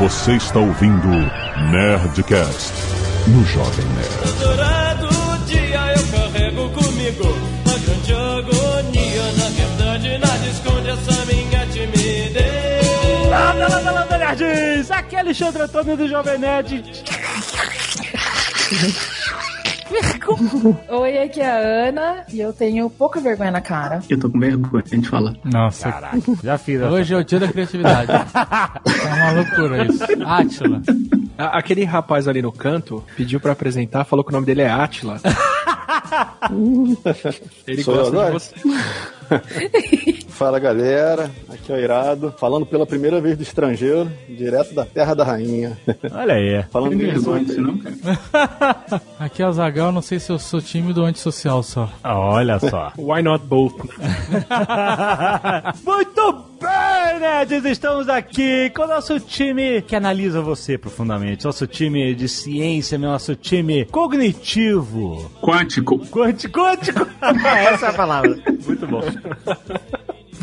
Você está ouvindo Nerdcast no Jovem Nerd. Todo dia eu carrego comigo uma grande agonia. Na verdade, nada esconde essa minha timidez. Landa, landa, landa, nerds! Aqui é Alexandre Antônio do Jovem Nerd. Oi, aqui é a Ana e eu tenho pouca vergonha na cara. Eu tô com vergonha, a gente fala. Nossa, já fiz. essa. Hoje é o dia da criatividade. é uma loucura isso. Átila. A- Aquele rapaz ali no canto pediu pra apresentar, falou que o nome dele é Atila. Ele Sou eu gosta de você. Fala galera, aqui é o Irado, falando pela primeira vez do estrangeiro, direto da Terra da Rainha. Olha aí. Falando Tem bem vergonha não, cara? Aqui é o Zagal, não sei se eu sou tímido ou antissocial só. Ah, Olha só. Why not both? Muito bem, nerds! Estamos aqui com o nosso time que analisa você profundamente. Nosso time de ciência, nosso time cognitivo. Quântico. Quanti- Quântico! Essa é a palavra. Muito bom.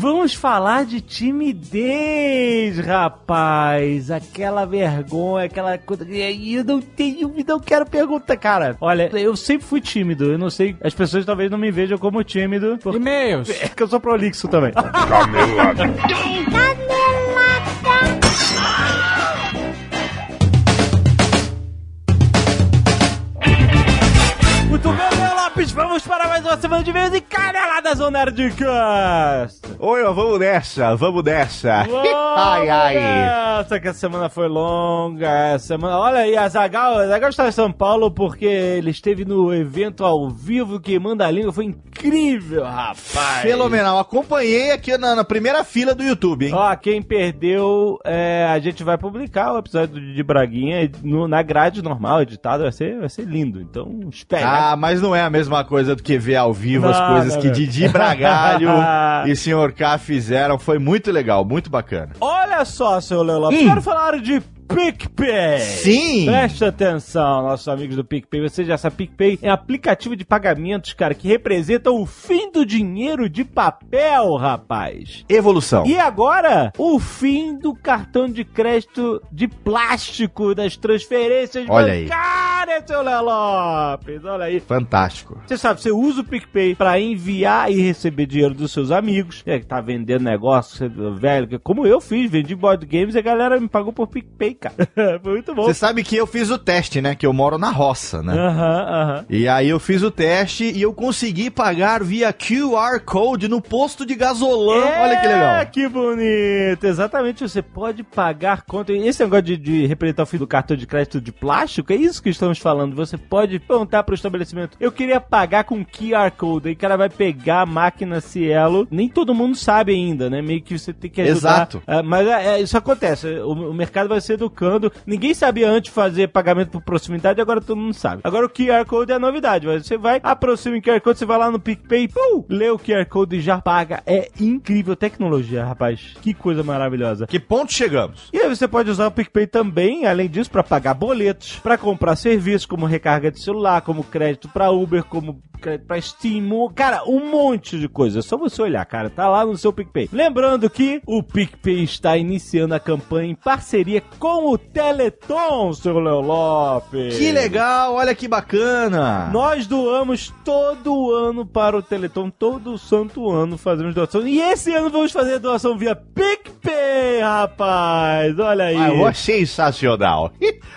Vamos falar de timidez, rapaz. Aquela vergonha, aquela coisa. E eu não tenho, não quero perguntar, cara. Olha, eu sempre fui tímido. Eu não sei, as pessoas talvez não me vejam como tímido. Porque E-mails. é que eu sou prolixo também. Muito Lopes, vamos para mais uma semana de vez e caneladas do Nerdcast. Oi, ó, vamos nessa, vamos nessa. Vamos ai, ai. nessa, que a semana foi longa. A semana... Olha aí, a Zagal, a Zagal está em São Paulo porque ele esteve no evento ao vivo que manda a língua. Foi incrível, rapaz. Fenomenal. Acompanhei aqui na, na primeira fila do YouTube, hein? Ó, quem perdeu, é, a gente vai publicar o episódio de Braguinha no- na grade normal, editado, vai ser, vai ser lindo. Então, espere. Ah, mas não é a mesma coisa do que ver ao vivo as Não, coisas não, que. Didi Bragalho e Sr. K fizeram. Foi muito legal, muito bacana. Olha só, seu Lopes, Hum. quero falar de PicPay. Sim! Preste atenção, nossos amigos do PicPay. Você já sabe, PicPay é um aplicativo de pagamentos, cara, que representa o fim do dinheiro de papel, rapaz. Evolução. E agora, o fim do cartão de crédito de plástico das transferências Olha aí. bancárias, seu Léo Lopes. Olha aí. Fantástico. Você sabe, você usa o PicPay pra enviar e receber dinheiro dos seus amigos. É, que tá vendendo negócio, você- velho, que- como eu fiz, vendi board games e a galera me pagou por PicPay, cara. Foi muito bom. Você sabe que eu fiz o teste, né? Que eu moro na roça, né? Aham, aham. E aí eu fiz o teste e eu consegui pagar via QR Code no posto de gasolão. Olha que É, legal. que bonito. Exatamente, você pode pagar conta. Esse negócio de, de representar o fim do cartão de crédito de plástico, é isso que estamos falando. Você pode perguntar pro estabelecimento, eu queria pagar com QR Code. Aí o cara vai pegar a máquina Cielo. Nem todo mundo sabe ainda, né? Meio que você tem que ajudar. Exato. É, mas é, é, isso acontece. O, o mercado vai se Ninguém sabia antes fazer pagamento por proximidade, agora todo mundo sabe. Agora o QR Code é a novidade. Você vai, aproxima o QR Code, você vai lá no PicPay, pum, lê o QR Code e já paga. É incrível tecnologia, rapaz. Que coisa maravilhosa. Que ponto chegamos? E aí você pode usar o PicPay também, além disso, para pagar boletos, para comprar serviços como recarga de celular, como crédito para Uber, como crédito para Steam, cara, um monte de coisa. É só você olhar, cara, tá lá no seu PicPay. Lembrando que o PicPay está iniciando a campanha em parceria com o Teleton, seu Léo Lopes. Que legal, olha que bacana. Nós doamos todo ano para o Teleton, todo santo ano fazemos doação. E esse ano vamos fazer doação via PicPay, rapaz. Olha aí. Ah, eu achei sensacional.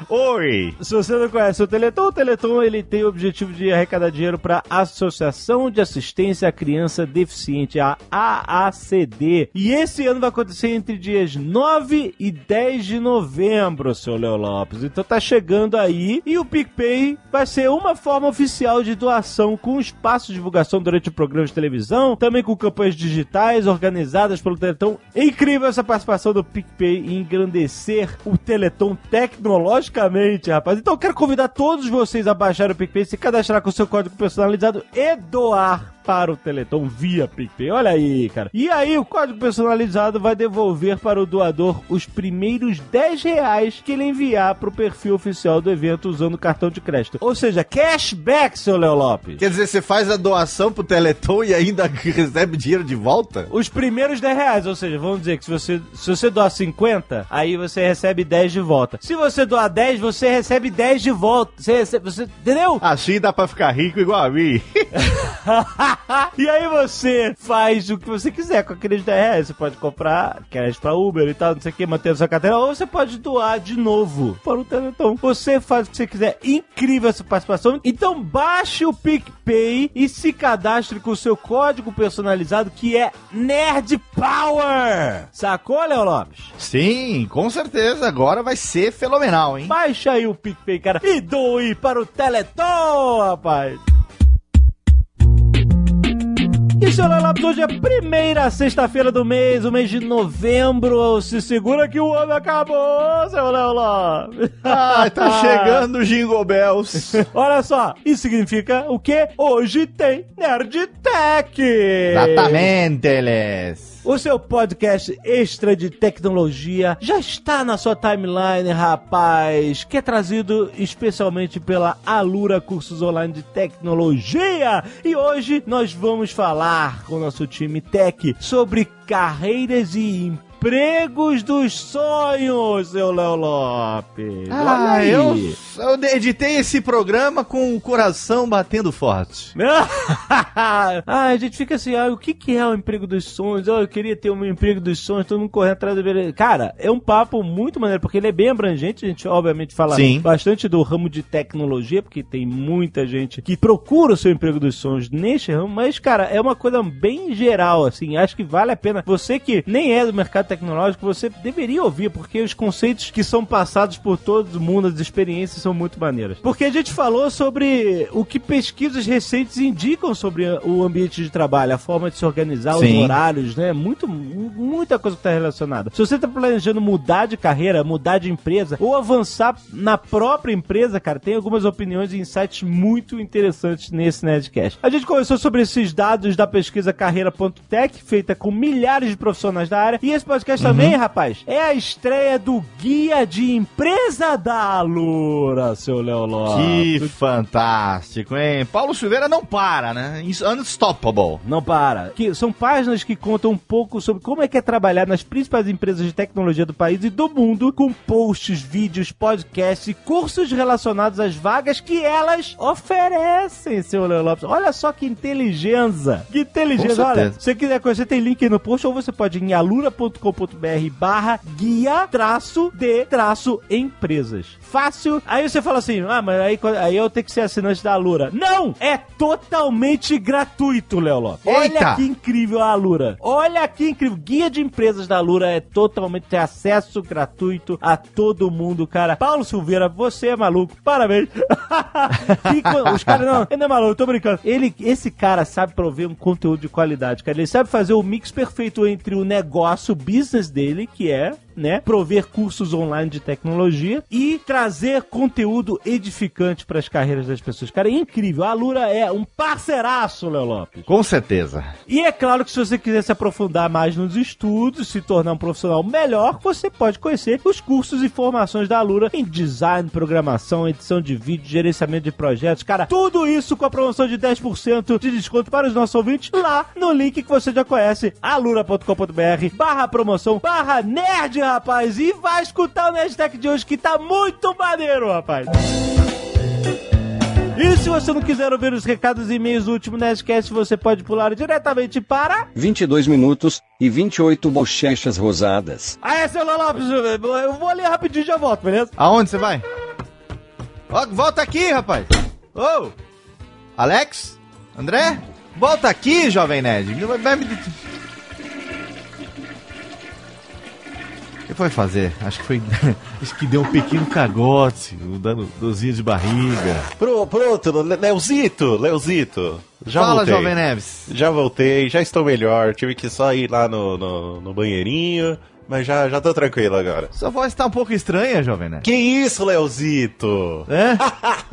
Oi. Se você não conhece o Teleton, o Teleton ele tem o objetivo de arrecadar dinheiro para a Associação de Assistência à Criança Deficiente, a AACD. E esse ano vai acontecer entre dias 9 e 10 de novembro, seu Léo Lopes. Então tá chegando aí e o PicPay vai ser uma forma oficial de doação com espaço de divulgação durante o programa de televisão, também com campanhas digitais organizadas pelo Teleton. É incrível essa participação do PicPay em engrandecer o Teleton tecnologicamente, rapaz. Então eu quero convidar todos vocês a baixar o PicPay, se cadastrar com seu código personalizado e doar para o Teleton via PicPay. Olha aí, cara. E aí, o código personalizado vai devolver para o doador os primeiros 10 reais que ele enviar pro perfil oficial do evento usando o cartão de crédito. Ou seja, cashback, seu Léo Lopes. Quer dizer, você faz a doação pro Teleton e ainda recebe dinheiro de volta? Os primeiros 10 reais, ou seja, vamos dizer que se você, se você doar 50, aí você recebe 10 de volta. Se você doar 10, você recebe 10 de volta. Você recebe, você, entendeu? Assim dá pra ficar rico igual a mim. e aí você faz o que você quiser com aqueles 10 reais. Você pode comprar crédito pra Uber e tal, não sei o que, manter a sua carteira, ou você pode doar de novo para o Teleton. Você faz o que você quiser. Incrível essa participação. Então baixe o PicPay e se cadastre com o seu código personalizado que é Nerd Power. Sacou, Léo Lopes? Sim, com certeza. Agora vai ser fenomenal, hein? Baixa aí o PicPay, cara, e doe para o Teleton, rapaz. E seu Léo Lopes, hoje é a primeira sexta-feira do mês, o mês de novembro. Se segura que o ano acabou, seu Léo Lopes. Ai, tá chegando o Jingle Bells. Olha só, isso significa o quê? Hoje tem Nerd Tech. Exatamente, eles. O seu podcast extra de tecnologia já está na sua timeline, rapaz, que é trazido especialmente pela Alura Cursos Online de Tecnologia. E hoje nós vamos falar com o nosso time Tech sobre carreiras e empregos dos sonhos, seu Léo Lopes. Olha Ah, aí. eu, eu editei esse programa com o coração batendo forte. ah, a gente fica assim, ah, o que, que é o emprego dos sonhos? Oh, eu queria ter um emprego dos sonhos, todo mundo correndo atrás do. Cara, é um papo muito maneiro, porque ele é bem abrangente, a gente obviamente fala Sim. bastante do ramo de tecnologia, porque tem muita gente que procura o seu emprego dos sonhos neste ramo, mas, cara, é uma coisa bem geral, assim, acho que vale a pena. Você que nem é do mercado tecnológico, você deveria ouvir, porque os conceitos que são passados por todo mundo, as experiências são muito maneiras. Porque a gente falou sobre o que pesquisas recentes indicam sobre o ambiente de trabalho, a forma de se organizar, Sim. os horários, né? Muito, muita coisa que está relacionada. Se você está planejando mudar de carreira, mudar de empresa ou avançar na própria empresa, cara, tem algumas opiniões e insights muito interessantes nesse Nerdcast. A gente conversou sobre esses dados da pesquisa carreira.tech, feita com milhares de profissionais da área. E esse podcast também, rapaz, é a estreia do Guia de Empresa da Alura, seu Léo Lopes. Que fantástico, hein? Paulo Silveira não para, né? Unstoppable. Não para. Que são páginas que contam um pouco sobre como é que é trabalhar nas principais empresas de tecnologia do país e do mundo, com posts, vídeos, podcasts e cursos relacionados às vagas que elas oferecem, seu Léo Lopes. Olha só que inteligência. Que inteligência. Olha, se você quiser conhecer, tem link aí no post, ou você pode ir em alura.com.br barra guia traço de traço empresas. Fácil. Aí você fala assim, ah, mas aí, aí eu tenho que ser assinante da Alura. Não! É totalmente gratuito, Léo Lopes. Olha que incrível a Alura. Olha que incrível. Guia de empresas da Alura é totalmente tem acesso gratuito a todo mundo, cara. Paulo Silveira, você é maluco. Parabéns. Os caras não, ele não é maluco, eu tô brincando. Ele, esse cara sabe prover um conteúdo de qualidade, cara. Ele sabe fazer o mix perfeito entre o negócio, o business dele, que é né? Prover cursos online de tecnologia e trazer conteúdo edificante para as carreiras das pessoas. Cara, é incrível. A Alura é um parceiraço, Léo Lopes. Com certeza. E é claro que se você quiser se aprofundar mais nos estudos, se tornar um profissional melhor, você pode conhecer os cursos e formações da Alura em design, programação, edição de vídeo, gerenciamento de projetos. Cara, tudo isso com a promoção de 10% de desconto para os nossos ouvintes lá no link que você já conhece, alura.com.br barra promoção, barra nerd, rapaz. E vai escutar o Nerdtech de hoje que tá muito maneiro, rapaz. E se você não quiser ouvir os recados e e-mails do último Nerdcast, você pode pular diretamente para... 22 minutos e 28 bochechas rosadas. Ah, é, seu Lopes, eu vou ali rapidinho e já volto, beleza? Aonde você vai? Ó, volta aqui, rapaz. Ô! Alex? André? Volta aqui, Jovem Nerd. Que foi fazer? Acho que foi. Acho que deu um pequeno cagote, um dano, dorzinho de barriga. Pro, pronto, Le- Leozito, Leozito. Já Fala, voltei. Jovem Neves. Já voltei, já estou melhor. Tive que só ir lá no, no, no banheirinho, Mas já, já tô tranquilo agora. Sua voz tá um pouco estranha, Jovem Nerd. Que isso, Leozito? É?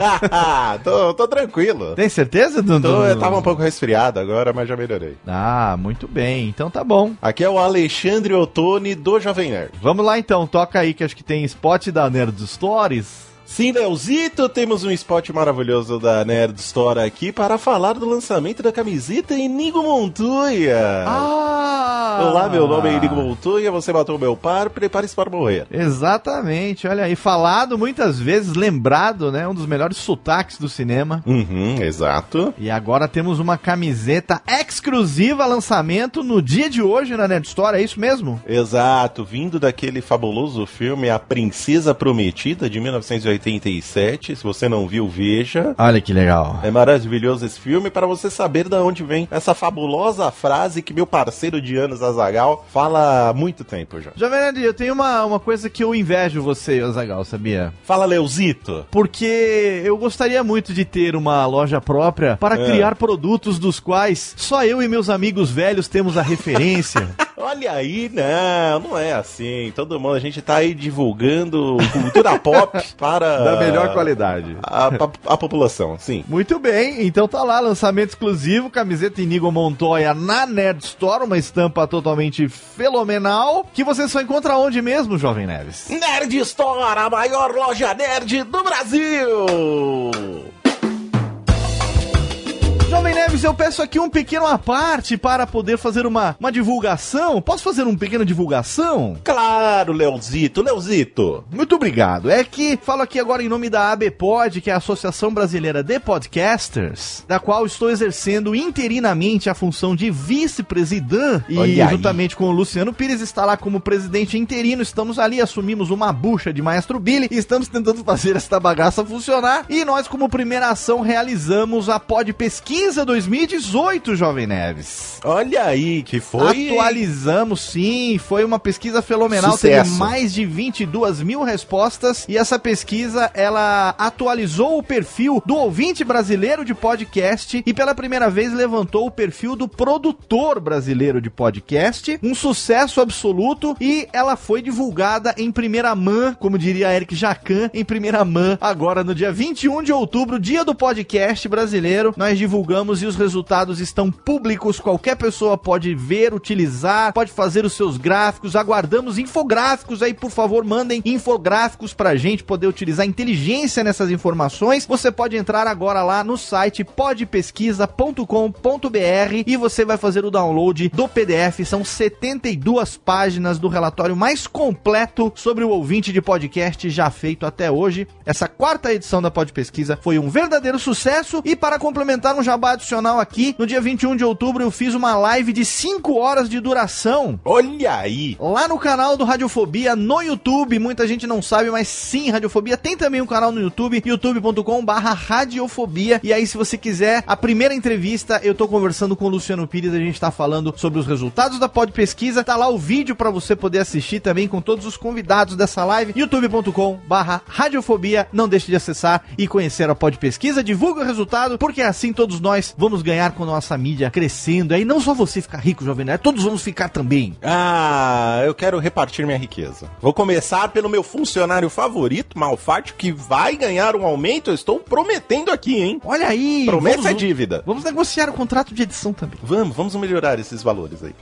tô, tô tranquilo. Tem certeza, Dudu? Tô, eu tava um pouco resfriado agora, mas já melhorei. Ah, muito bem. Então tá bom. Aqui é o Alexandre Ottoni do Jovem Nerd. Vamos lá então, toca aí que acho que tem spot da Nerd Stories. Sim, Leozito, temos um spot maravilhoso da Nerd Store aqui para falar do lançamento da camiseta Inigo Montoya. Ah! Olá, meu nome é Inigo Montoya, você matou meu par, prepare-se para morrer. Exatamente, olha aí, falado muitas vezes, lembrado, né? Um dos melhores sotaques do cinema. Uhum, exato. E agora temos uma camiseta exclusiva lançamento no dia de hoje na Nerd Store, é isso mesmo? Exato, vindo daquele fabuloso filme A Princesa Prometida de 1987. Se você não viu, veja. Olha que legal. É maravilhoso esse filme para você saber de onde vem essa fabulosa frase que meu parceiro de anos Azagal fala há muito tempo já. Jovem Nerd, eu tenho uma, uma coisa que eu invejo você, Azagal, sabia? Fala, Leozito. Porque eu gostaria muito de ter uma loja própria para É. criar produtos dos quais só eu e meus amigos velhos temos a referência. Olha aí, não, não é assim. Todo mundo, a gente tá aí divulgando cultura pop para da melhor qualidade. a, a- a população, sim. Muito bem, então tá lá, lançamento exclusivo, camiseta Inigo Montoya na Nerd Store, uma estampa totalmente fenomenal, que você só encontra onde mesmo, Jovem Neves? Nerd Store, a maior loja nerd do Brasil! Jovem Neves, eu peço aqui um pequeno à parte para poder fazer uma, uma divulgação. Posso fazer uma pequena divulgação? Claro, Leozito, Leozito. Muito obrigado. É que falo aqui agora em nome da ABPOD, que é a Associação Brasileira de Podcasters, da qual estou exercendo interinamente a função de vice-presidente. E aí. juntamente com o Luciano Pires está lá como presidente interino. Estamos ali, assumimos uma bucha de Maestro Billy e estamos tentando fazer esta bagaça funcionar. E nós, como primeira ação, realizamos a Pod Pesquisa 2018, Jovem Neves. Olha aí, que foi. Atualizamos, sim. Foi uma pesquisa fenomenal. Sucesso. Teve mais de 22 mil respostas. E essa pesquisa, ela atualizou o perfil do ouvinte brasileiro de podcast. E pela primeira vez levantou o perfil do produtor brasileiro de podcast. Um sucesso absoluto. E ela foi divulgada em primeira mão, como diria Eric Jacan, em primeira mão, agora no dia 21 de outubro, dia do podcast brasileiro. Nós divulgamos e os resultados estão públicos. Qualquer pessoa pode ver, utilizar, pode fazer os seus gráficos. Aguardamos infográficos aí, por favor, mandem infográficos pra gente poder utilizar inteligência nessas informações. Você pode entrar agora lá no site podpesquisa.com.br e você vai fazer o download do PDF. São 72 páginas do relatório mais completo sobre o ouvinte de podcast já feito até hoje. Essa quarta edição da Pod Pesquisa foi um verdadeiro sucesso e para complementar um jabá adicional aqui, no dia 21 de outubro eu fiz uma live de 5 horas de duração. Olha aí! Lá no canal do Radiofobia no YouTube, muita gente não sabe, mas sim, Radiofobia tem também um canal no YouTube, youtube.com barra Radiofobia. E aí, se você quiser, a primeira entrevista, eu tô conversando com o Luciano Pires, a gente tá falando sobre os resultados da Pod Pesquisa. Tá lá o vídeo para você poder assistir também com todos os convidados dessa live, youtube.com barra Radiofobia. Não deixe de acessar e conhecer a Pod Pesquisa, divulga o resultado, porque assim todos nós vamos ganhar com a nossa mídia crescendo. Aí não só você ficar rico, Jovem Nerd, todos vamos ficar também. Ah, eu quero repartir minha riqueza. Vou começar pelo meu funcionário favorito, Malfátio, que vai ganhar um aumento. Eu estou prometendo aqui, hein? Olha aí! Promessa vamos- é dívida. Vamos negociar o contrato de edição também. Vamos, vamos melhorar esses valores aí.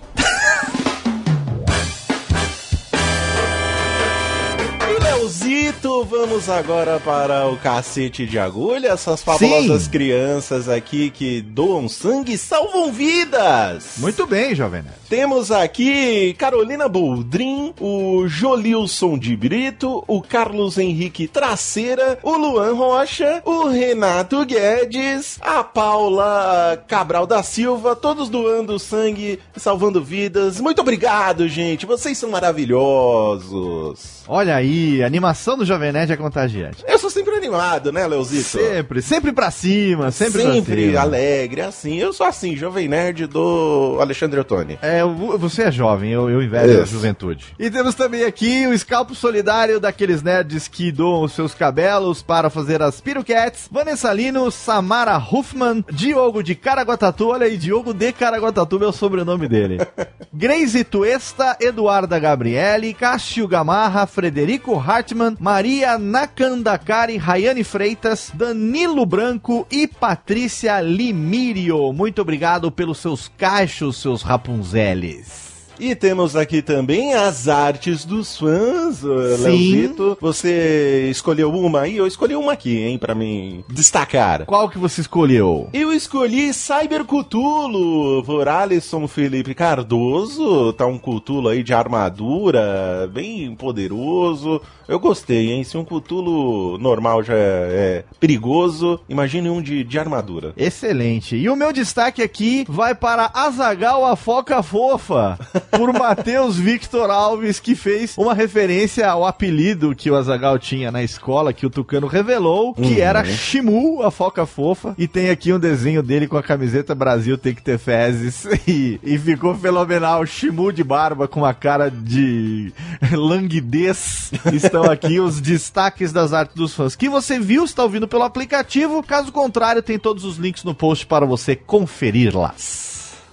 Leozito, vamos agora para o cacete de agulha, essas fabulosas Sim. crianças aqui que doam sangue e salvam vidas. Muito bem, Jovem. Temos aqui Carolina Boldrin, o Jolilson de Brito, o Carlos Henrique Traceira, o Luan Rocha, o Renato Guedes, a Paula Cabral da Silva, todos doando sangue, salvando vidas. Muito obrigado, gente. Vocês são maravilhosos. Olha aí, animação animação do Jovem Nerd é contagiante. Eu sou sempre animado, né, Leozito? Sempre, sempre pra cima, sempre, Sempre, pra cima. alegre, assim. Eu sou assim, jovem nerd do Alexandre Ottoni. É, você é jovem, eu, eu invejo a juventude. E temos também aqui o escalpo solidário daqueles nerds que doam os seus cabelos para fazer as piruquetes. Vanessa Lino, Samara Huffman, Diogo de Caraguatatu, olha aí, Diogo de Caraguatatuba é o sobrenome dele. Grace Tuesta, Eduarda Gabriele, Cássio Gamarra, Frederico Hartmann, Maria Nakandakari, Rayane Freitas, Danilo Branco e Patrícia Limírio. Muito obrigado pelos seus cachos, seus rapunzeles. E temos aqui também as artes dos fãs, Leozito. Você escolheu uma aí? Eu escolhi uma aqui, hein, pra mim destacar. Qual que você escolheu? Eu escolhi Cyber Cthulhu por Alisson Felipe Cardoso. Tá um Cthulhu aí de armadura, bem poderoso. Eu gostei, hein? Se um Cthulhu normal já é, é perigoso, imagine um de, de armadura. Excelente. E o meu destaque aqui vai para Azagal a Foca Fofa, por Matheus Victor Alves, que fez uma referência ao apelido que o Azagal tinha na escola, que o Tucano revelou, que Uhum. era Shimu, a Foca Fofa. E tem aqui um desenho dele com a camiseta Brasil tem que ter fezes. E, e ficou fenomenal. Shimu de barba com uma cara de languidez. Estão aqui os destaques das artes dos fãs. Que você viu, está ouvindo pelo aplicativo. Caso contrário, tem todos os links no post para você conferir lá.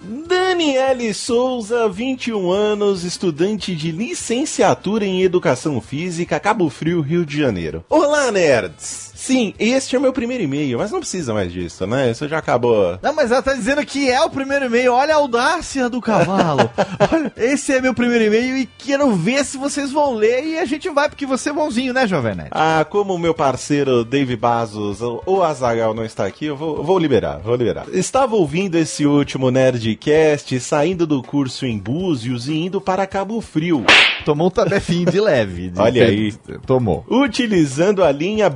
Daniele Souza, 21 anos, estudante de licenciatura em Educação Física, Cabo Frio, Rio de Janeiro. Olá, nerds! Sim, este é o meu primeiro e-mail, mas não precisa mais disso, né? Isso já acabou. Não, mas ela tá dizendo que é o primeiro e-mail. Olha a audácia do cavalo. Olha, esse é meu primeiro e-mail e quero ver se vocês vão ler e a gente vai, porque você é bonzinho, né, Jovem Nerd? Ah, como o meu parceiro Dave Bazos ou Azagal não está aqui, eu vou, vou liberar, vou liberar. Estava ouvindo esse último Nerdcast, saindo do curso em Búzios e indo para Cabo Frio. Tomou um tabefinho de leve. de- Olha aí. Tomou. Utilizando a linha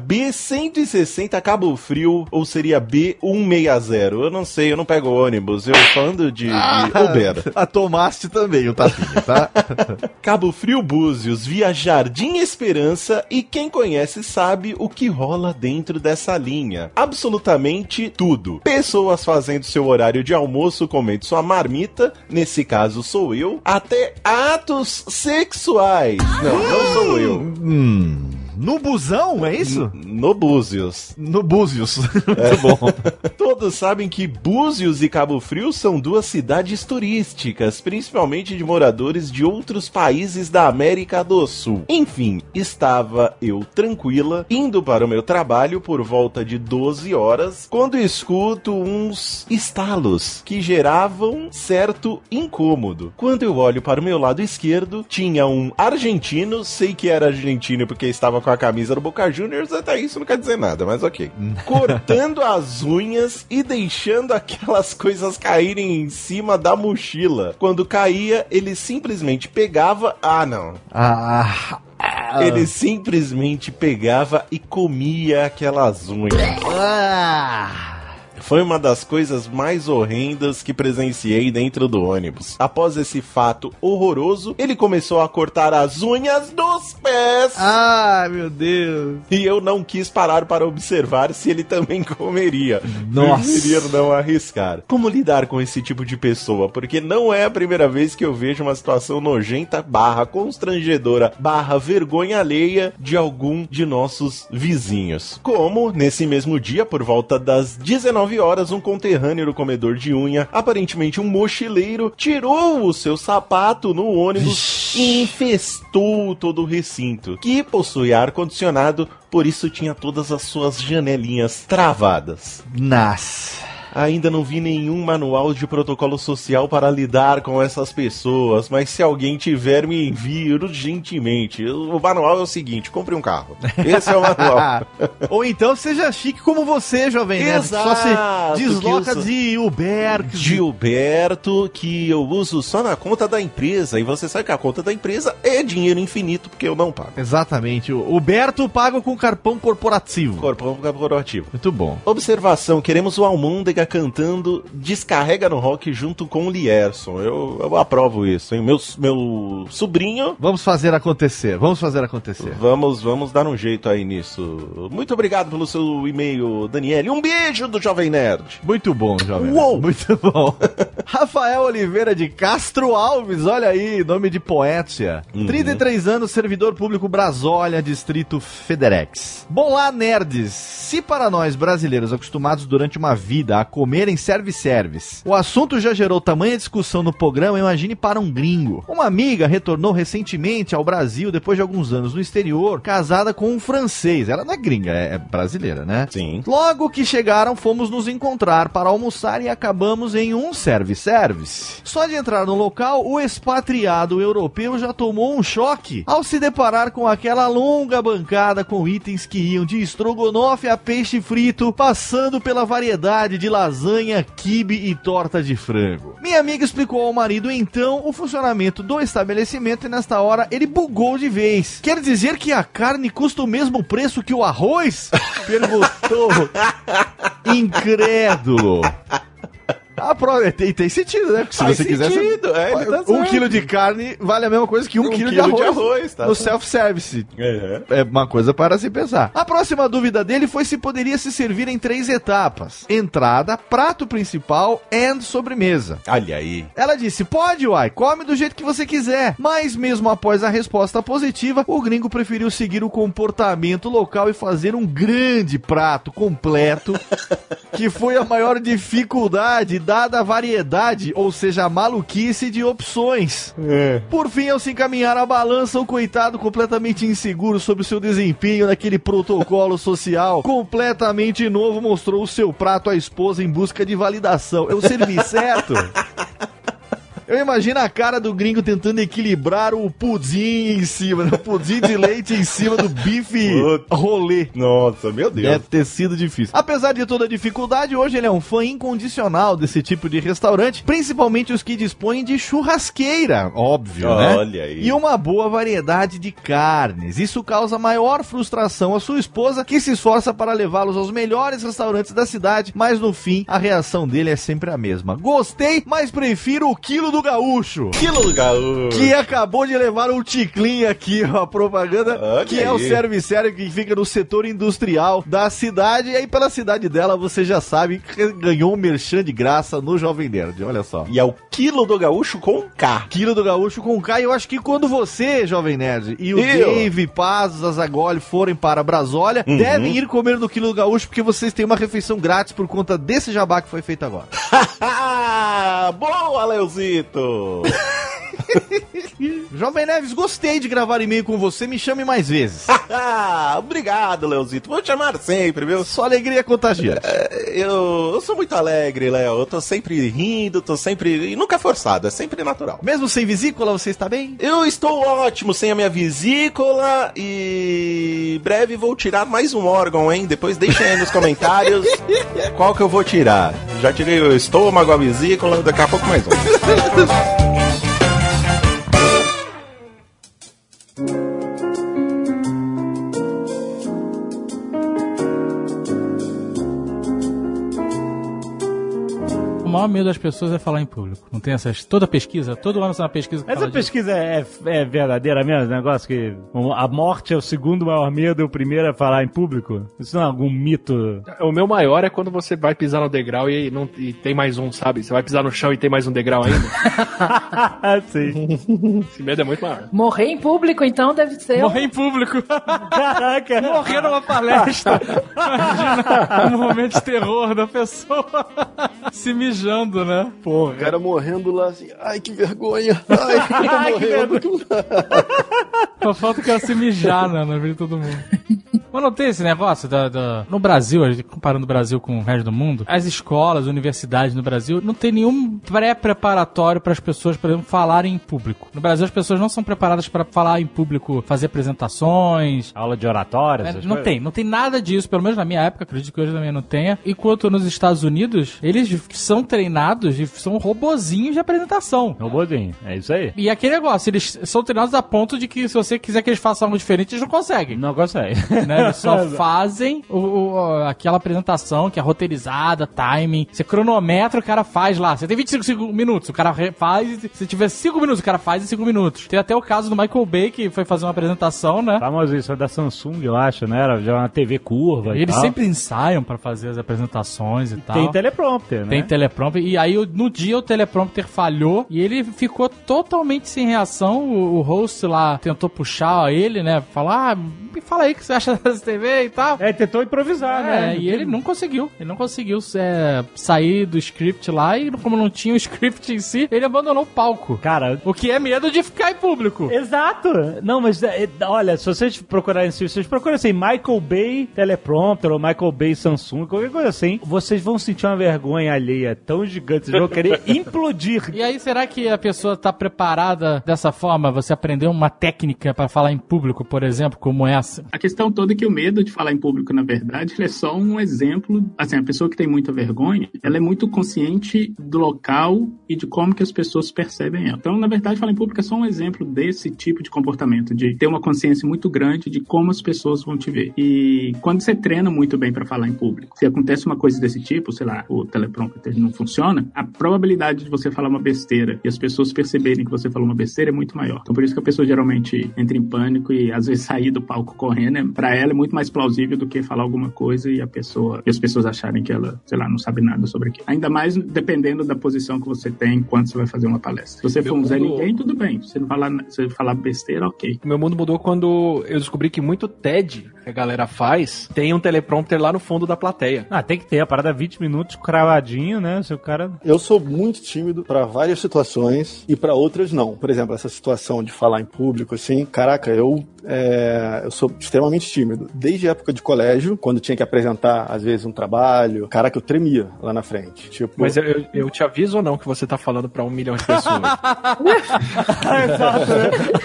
B160 Cabo Frio, ou seria B160. Eu não sei, eu não pego ônibus, eu falando de, de Uber. A tomaste também o tapinha, tá? Cabo Frio Búzios, via Jardim Esperança e quem conhece sabe o que rola dentro dessa linha. Absolutamente tudo. Pessoas fazendo seu horário de almoço, comendo sua marmita, nesse caso sou eu, até atos sexuais. Não, não sou eu. hum. No busão, é isso? No Búzios. No Búzios. Muito bom. Todos sabem que Búzios e Cabo Frio são duas cidades turísticas, principalmente de moradores de outros países da América do Sul. Enfim, estava eu tranquila, indo para o meu trabalho por volta de 12 horas, quando escuto uns estalos que geravam certo incômodo. Quando eu olho para o meu lado esquerdo, tinha um argentino, sei que era argentino porque estava com a camisa do Boca Juniors, até isso não quer dizer nada, mas ok. Cortando as unhas e deixando aquelas coisas caírem em cima da mochila. Quando caía, ele simplesmente pegava. Ah, não. Ah. Ele simplesmente pegava e comia aquelas unhas. Ah. Foi uma das coisas mais horrendas que presenciei dentro do ônibus. Após esse fato horroroso, ele começou a cortar as unhas dos pés. Ai, meu Deus. E eu não quis parar para observar se ele também comeria. Nossa. Preferir não arriscar. Como lidar com esse tipo de pessoa? Porque não é a primeira vez que eu vejo uma situação nojenta barra constrangedora barra vergonha alheia de algum de nossos vizinhos. Como, nesse mesmo dia, por volta das 19 horas, um conterrâneo do comedor de unha, aparentemente um mochileiro, tirou o seu sapato no ônibus e infestou todo o recinto, que possui ar-condicionado, por isso tinha todas as suas janelinhas travadas. Nas. Ainda não vi nenhum manual de protocolo social para lidar com essas pessoas, mas se alguém tiver, me envie urgentemente. O manual é o seguinte: compre um carro. Esse é o manual. Ou então seja chique como você, Jovem Nerd. que Só Exato, se desloca usa- de Uber. Gilberto, que eu uso só na conta da empresa. E você sabe que a conta da empresa é dinheiro infinito, porque eu não pago. Exatamente. O Uberto paga com carpão corporativo. Corpo corporativo. Muito bom. Observação: queremos o Almôndega cantando Descarrega no Rock junto com o Lierson. Eu, eu aprovo isso, hein? Meu, meu sobrinho. Vamos fazer acontecer, vamos fazer acontecer. Vamos, vamos dar um jeito aí nisso. Muito obrigado pelo seu e-mail, Daniele. Um beijo do Jovem Nerd. Muito bom, jovem. Uou! Muito bom. Rafael Oliveira de Castro Alves, olha aí, nome de poétia. Uhum. 33 anos, servidor público Brasólia, Distrito Federex. Bom lá, nerds. Se para nós brasileiros acostumados durante uma vida a comer em service-service, o assunto já gerou tamanha discussão no programa, imagine para um gringo. Uma amiga retornou recentemente ao Brasil depois de alguns anos no exterior, casada com um francês. Ela não é gringa, é é brasileira, né? Sim. Logo que chegaram, fomos nos encontrar para almoçar e acabamos em um service-service. Só de entrar no local, o expatriado europeu já tomou um choque ao se deparar com aquela longa bancada com itens que iam de estrogonofe a peixe frito, passando pela variedade de lasanha, quibe e torta de frango. Minha amiga explicou ao marido então o funcionamento do estabelecimento e nesta hora ele bugou de vez. Quer dizer que a carne custa o mesmo preço que o arroz? Perguntou. Incrédulo. A prova tem, tem sentido, né? Porque se Faz você quiser. você- sentido, é, ele tá um quilo de carne vale a mesma coisa que um, Um quilo, de quilo de arroz, arroz, tá no self-service. É. É uma coisa para se pensar. A próxima dúvida dele foi se poderia se servir em três etapas: entrada, prato principal e sobremesa. Olha aí. Ela disse: pode, uai, come do jeito que você quiser. Mas mesmo após a resposta positiva, o gringo preferiu seguir o comportamento local e fazer um grande prato completo, que foi a maior dificuldade, dada a variedade, ou seja, a maluquice de opções. Por fim, ao se encaminhar à balança, o coitado, completamente inseguro sobre o seu desempenho naquele protocolo social completamente novo, mostrou o seu prato à esposa em busca de validação. Eu servi certo? Eu imagino a cara do gringo tentando equilibrar o pudim em cima, né? o pudim de leite em cima do bife rolê. Nossa, meu Deus. Deve ter sido difícil. Apesar de toda a dificuldade, hoje ele é um fã incondicional desse tipo de restaurante, principalmente os que dispõem de churrasqueira, óbvio, né? Olha aí. E uma boa variedade de carnes. Isso causa maior frustração à sua esposa, que se esforça para levá-los aos melhores restaurantes da cidade, mas no fim a reação dele é sempre a mesma. Gostei, mas prefiro o quilo do gaúcho. Quilo do gaúcho. Que acabou de levar um ticlin aqui, ó, a propaganda, Olha que é o aí. servicério que fica no setor industrial da cidade. E aí, pela cidade dela, você já sabe que ganhou um merchan de graça no Jovem Nerd. Olha só. E é o quilo do gaúcho com K. Quilo do Gaúcho com K. E eu acho que quando você, Jovem Nerd, e o Eu. Dave, Pazos, Azagoli forem para Brasólia, Uhum. devem ir comer no Quilo do Gaúcho, porque vocês têm uma refeição grátis por conta desse jabá que foi feito agora. Boa, Leozito! えト Jovem Neves, gostei de gravar e-mail com você. Me chame mais vezes. Obrigado, Leozito. Vou te chamar sempre, viu? Só alegria contagiante. Eu, eu sou muito alegre, Léo. Eu tô sempre rindo, tô sempre. E nunca forçado, é sempre natural. Mesmo sem vesícula, você está bem? Eu estou ótimo sem a minha vesícula e breve vou tirar mais um órgão, hein? Depois deixem aí nos comentários qual que eu vou tirar. Já tirei o estômago, a vesícula, daqui a pouco mais um. Thank you. O maior medo das pessoas é falar em público. Não tem essas. Toda pesquisa, todo ano uma pesquisa que Essa pesquisa é, é verdadeira mesmo? Esse negócio que a morte é o segundo maior medo e o primeiro é falar em público? Isso não é algum mito? O meu maior é quando você vai pisar no degrau e, não, e tem mais um, sabe? Você vai pisar no chão e tem mais um degrau ainda. Sim. Esse medo é muito maior. Morrer em público, então, deve ser. Morrer em público. Caraca. Morrer numa palestra. Imagina um momento de terror da pessoa se mijando, né? O Porra. cara morrendo lá assim, ai que vergonha, ai que Ai, que morrendo. Só falta o cara se mijar, né? Na vida de todo mundo. Mas não tem esse negócio da, da- No Brasil, comparando o Brasil com o resto do mundo, as escolas, universidades no Brasil, não tem nenhum pré-preparatório para as pessoas, por exemplo, falarem em público. No Brasil, as pessoas não são preparadas para falar em público, fazer apresentações. Aula de oratória? né? essas Não coisas? tem, não tem nada disso, pelo menos na minha época, acredito que hoje também não tenha. Enquanto nos Estados Unidos, eles são treinados e são robozinhos de apresentação. Robôzinho, é isso aí. E aquele negócio, eles são treinados a ponto de que se você quiser que eles façam algo diferente, eles não conseguem. Não consegue. Né? Eles só fazem o, o- aquela apresentação que é roteirizada, timing. Você cronometra, o cara faz lá. Você tem 25 segu- minutos, o cara faz. Se tiver 5 minutos, o cara faz em 5 minutos. Tem até o caso do Michael Bay, que foi fazer uma apresentação, né? Famoso isso, é da Samsung, eu acho, né? Era já uma TV curva e Eles tal. sempre ensaiam pra fazer as apresentações e tal. Tem teleprompter, né? Tem teleprompter. E aí, no dia, o teleprompter falhou e ele ficou totalmente sem reação. O, o host lá tentou puxar ele, né? Falar, ah, me fala aí o que você acha dessa TV e tal. É, tentou improvisar, É, né? e ele não conseguiu. Ele não conseguiu é, sair do script lá e, como não tinha o script em si, ele abandonou o palco. Cara, O que é medo de ficar em público. Exato! Não, mas é, é, olha, se vocês procurarem, se vocês procurarem assim, Michael Bay teleprompter ou Michael Bay Samsung, qualquer coisa assim, vocês vão sentir uma vergonha alheia tão gigante, vocês vão querer implodir. E aí, será que a pessoa tá preparada dessa forma? Você aprendeu uma técnica pra falar em público, por exemplo, como essa? A questão toda que o medo de falar em público, na verdade, é só um exemplo. Assim, a pessoa que tem muita vergonha, ela é muito consciente do local e de como que as pessoas percebem ela. Então, na verdade, falar em público é só um exemplo desse tipo de comportamento, de ter uma consciência muito grande de como as pessoas vão te ver. E quando você treina muito bem para falar em público, se acontece uma coisa desse tipo, sei lá, o teleprompter não funciona, a probabilidade de você falar uma besteira e as pessoas perceberem que você falou uma besteira é muito maior. Então, por isso que a pessoa geralmente entra em pânico e às vezes sair do palco correndo, é, para ela é muito mais plausível do que falar alguma coisa e a pessoa e as pessoas acharem que ela, sei lá, não sabe nada sobre aquilo. Ainda mais dependendo da posição que você tem quando você vai fazer uma palestra. Se você for um Zé mundo- Ninguém, tudo bem. Se você não falar, se você falar besteira, ok. Meu mundo mudou quando eu descobri que muito TED que a galera faz tem um teleprompter lá no fundo da plateia. Ah, tem que ter a parada 20 minutos cravadinho, né? Se o cara. Eu sou muito tímido pra várias situações e pra outras não. Por exemplo, essa situação de falar em público, assim, caraca, eu, é, eu sou extremamente tímido. Desde a época de colégio, quando tinha que apresentar, às vezes, um trabalho, caraca, eu tremia lá na frente. Tipo, Mas eu, eu- eu te aviso ou não que você tá falando pra um milhão de pessoas?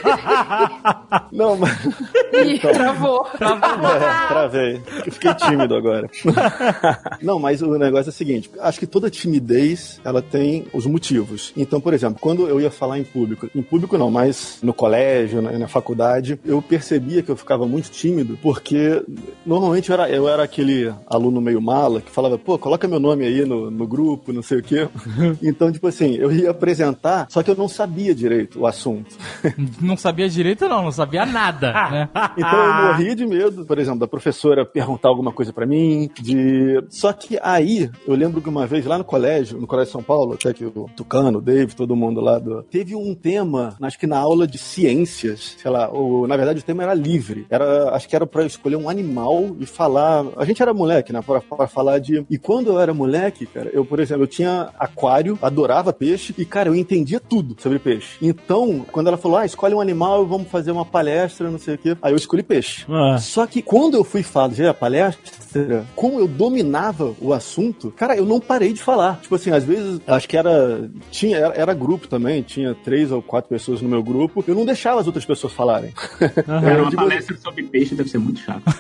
não, mas. Ih, Então. travou. É, travei. Eu Fiquei tímido agora. Não, mas o negócio é o seguinte: acho que toda timidez ela tem os motivos. Então, por exemplo, quando eu ia falar em público, em público não, mas no colégio, na, na faculdade, eu percebia que eu ficava muito tímido porque normalmente eu era, eu era aquele aluno meio mala que falava, pô, coloca meu nome aí no, no grupo, não sei o quê. Então, tipo assim, eu ia apresentar, só que eu não sabia direito o assunto. Não sabia direito, não, não sabia nada, né? Então eu morria de medo, por exemplo, da professora perguntar alguma coisa pra mim, de só que aí eu lembro que uma vez lá no colégio, no colégio de São Paulo, até que o Tucano, o Dave, todo mundo lá do teve um tema, acho que na aula de ciências, sei lá, ou na verdade o tema era livre. Era, acho que era pra escolher um animal e falar, a gente era moleque, né, pra, pra falar de E quando eu era moleque, cara, eu, por exemplo, eu tinha aquário, adorava peixe e cara, eu entendia tudo sobre peixe. Então, quando ela falou: "Ah, escolhe um animal, vamos fazer uma palestra, não sei o quê". Aí eu escolhi peixe. Ah. Só que quando eu fui fazer a palestra, como eu dominava o assunto, cara, eu não parei de falar. Tipo assim, às vezes, acho que era. Tinha, era, era grupo também, tinha três ou quatro pessoas no meu grupo. Eu não deixava as outras pessoas falarem. Cara, uma digo- palestra sobre peixe deve ser muito chato.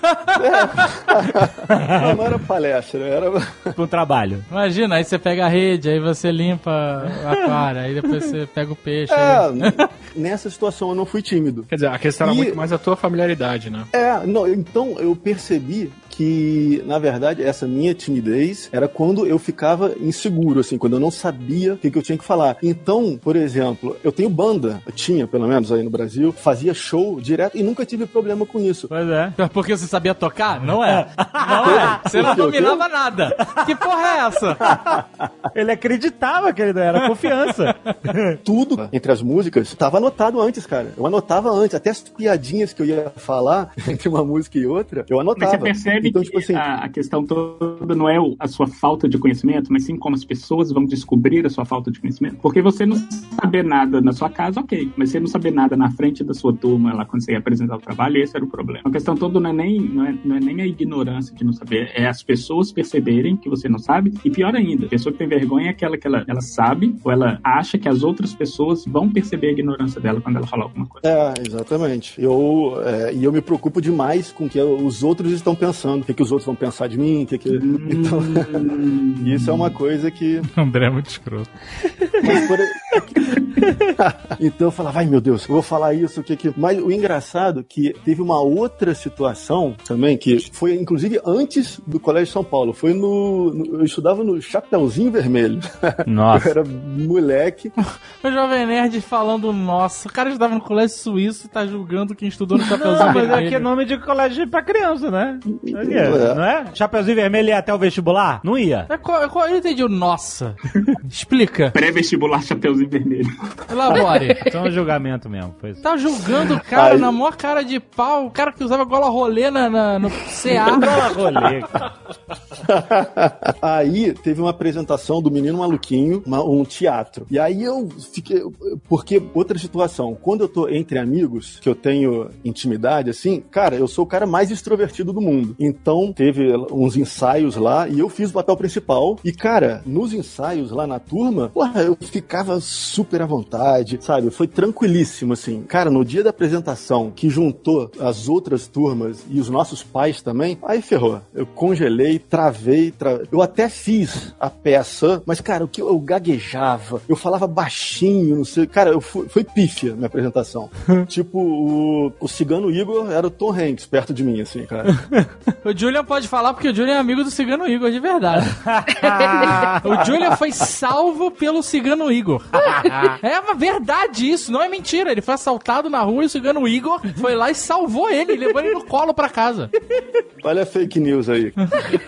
não, não era palestra, era. Pro trabalho. Imagina, aí você pega a rede, aí você limpa o aquário, aí depois você pega o peixe. É, aí- nessa situação eu não fui tímido. Quer dizer, a questão era E- muito mais a tua familiaridade, né? É, não, então eu percebi que, na verdade, essa minha timidez era quando eu ficava inseguro, assim, quando eu não sabia o que, que eu tinha que falar. Então, por exemplo, eu tenho banda, eu tinha, pelo menos aí no Brasil, fazia show direto e nunca tive problema com isso. Pois é. Porque você sabia tocar? Não é. Não é. Você não dominava nada. Que porra é essa? Ele acreditava que ele era confiança. Tudo entre as músicas estava anotado antes, cara. Eu anotava antes, até as piadinhas que eu ia falar entre uma música e outra, eu Mas anotava. você percebe então, que tipo assim, a, a questão toda não é a sua falta de conhecimento, mas sim como as pessoas vão descobrir a sua falta de conhecimento. Porque você não saber nada na sua casa, ok. Mas você não saber nada na frente da sua turma, lá quando você ia apresentar o trabalho, esse era o problema. A questão toda não é nem, não é, não é nem a ignorância de não saber, é as pessoas perceberem que você não sabe. E pior ainda, a pessoa que tem vergonha é aquela que ela, ela sabe ou ela acha que as outras pessoas vão perceber a ignorância dela quando ela falar alguma coisa. É, exatamente. Eu, é, e eu me preocupo demais com o que os outros estão pensando, o que, que os outros vão pensar de mim, o que, que... Então, isso é uma coisa que... André é muito escroto. Mas, por, então eu falava, ai meu Deus, eu vou falar isso, o que que. Mas o engraçado é que teve uma outra situação também, que foi inclusive antes do Colégio São Paulo. Foi no. no- eu estudava no Chapeuzinho Vermelho. Nossa. Eu era moleque. O Jovem Nerd falando, nossa, o cara estava no colégio suíço e tá julgando quem estudou no Chapeuzinho Não, mas Vermelho. aqui é nome de colégio pra criança, né? É. Não é? Chapeuzinho vermelho ia até o vestibular? Não ia. É qual- qual- Eu entendi o nossa. Explica. Pré-vestibular Chapeuzinho Vermelho. Elabore. Então é um julgamento mesmo. Foi isso. Tá julgando o cara Aí- na maior cara de pau, o cara que usava gola rolê na, na- no CA. Bola rolê. cara. Aí teve uma apresentação do Menino Maluquinho, uma- um teatro. E aí eu fiquei. Porque, outra situação, quando eu tô entre amigos, que eu tenho intimidade, assim, cara, eu sou o cara mais extrovertido do mundo. Então teve uns ensaios lá e eu fiz o papel principal. E, cara, nos ensaios lá na turma, porra, eu ficava super à vontade, sabe? Foi tranquilíssimo, assim. Cara, no dia da apresentação, que juntou as outras turmas e os nossos pais também, aí ferrou. Eu congelei, travei, tra... eu até fiz a peça, mas, cara, o que eu, eu gaguejava, eu falava baixinho, não sei. Cara, eu fui, foi pífia minha apresentação. tipo, o, o cigano Igor era o Tom Hanks perto de mim, assim, cara. O Julian pode falar porque o Julian é amigo do Cigano Igor, de verdade. o Julian foi salvo pelo Cigano Igor. é uma verdade isso, não é mentira. Ele foi assaltado na rua e o Cigano Igor foi lá e salvou ele, levou ele no colo pra casa. Olha a fake news aí.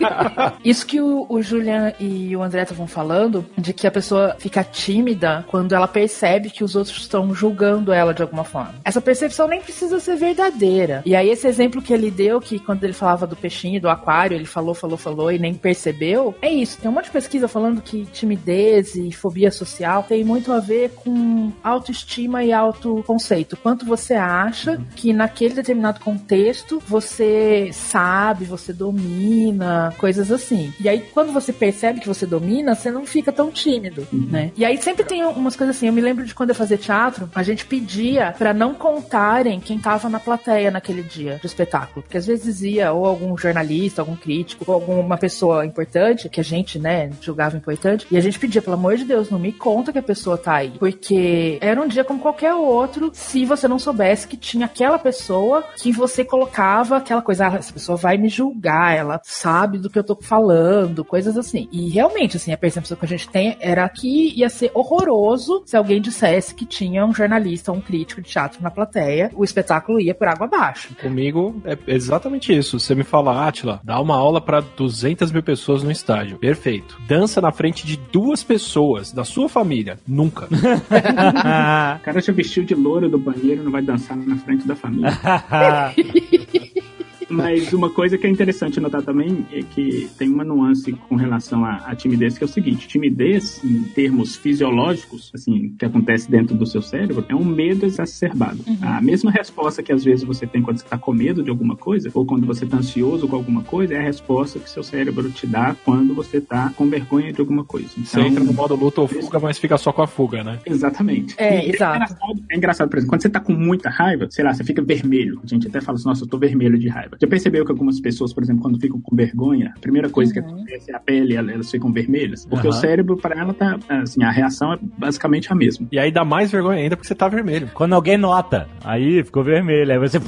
Isso que o, o Julian e o André estavam falando, de que a pessoa fica tímida quando ela percebe que os outros estão julgando ela de alguma forma. Essa percepção nem precisa ser verdadeira. E aí, esse exemplo que ele deu, que quando ele falava do peixinho, do aquário, ele falou, falou, falou e nem percebeu, é isso. Tem um monte de pesquisa falando que timidez e fobia social tem muito a ver com autoestima e autoconceito. Quanto você acha que naquele determinado contexto você sabe, você domina, coisas assim. E aí, quando você percebe que você domina, você não fica tão tímido, né? E aí sempre tem umas coisas assim. Eu me lembro de quando eu fazia teatro, a gente pedia pra não contarem quem tava na plateia naquele dia do espetáculo. Porque às vezes ia ou algum jornalista, algum crítico, alguma pessoa importante, que a gente, né, julgava importante. E a gente pedia, pelo amor de Deus, não me conta que a pessoa tá aí. Porque era um dia como qualquer outro, se você não soubesse que tinha aquela pessoa que você colocava aquela coisa, ah, essa pessoa vai me julgar, ela sabe do que eu tô falando, coisas assim. E realmente, assim, a percepção que a gente tem era que ia ser horroroso se alguém dissesse que tinha um jornalista ou um crítico de teatro na plateia, o espetáculo ia por água abaixo. Comigo é exatamente isso. Você me fala, Atila, dá uma aula pra 200 mil pessoas no estádio. Perfeito. Dança na frente de duas pessoas da sua família. Nunca. O cara já vestiu de louro do banheiro não vai dançar na frente da família. Mas uma coisa que é interessante notar também é que tem uma nuance com relação à, à timidez, que é o seguinte: timidez, em termos fisiológicos, assim, que acontece dentro do seu cérebro, é um medo exacerbado. A mesma resposta que às vezes você tem quando você está com medo de alguma coisa, ou quando você está ansioso com alguma coisa, é a resposta que seu cérebro te dá quando você está com vergonha de alguma coisa. Você entra no modo luta ou fuga, mas fica só com a fuga, né? Exatamente. É, E exato. engraçado, é engraçado, por exemplo, quando você tá com muita raiva, sei lá, você fica vermelho. A gente até fala assim, nossa, eu tô vermelho de raiva. Já percebeu que algumas pessoas, por exemplo, quando ficam com vergonha, a primeira coisa que acontece é a pele, ela- elas ficam vermelhas? Porque Aham. o cérebro, para ela, tá, assim, a reação é basicamente a mesma. E aí dá mais vergonha ainda porque você tá vermelho. Quando alguém nota, aí ficou vermelho, aí você.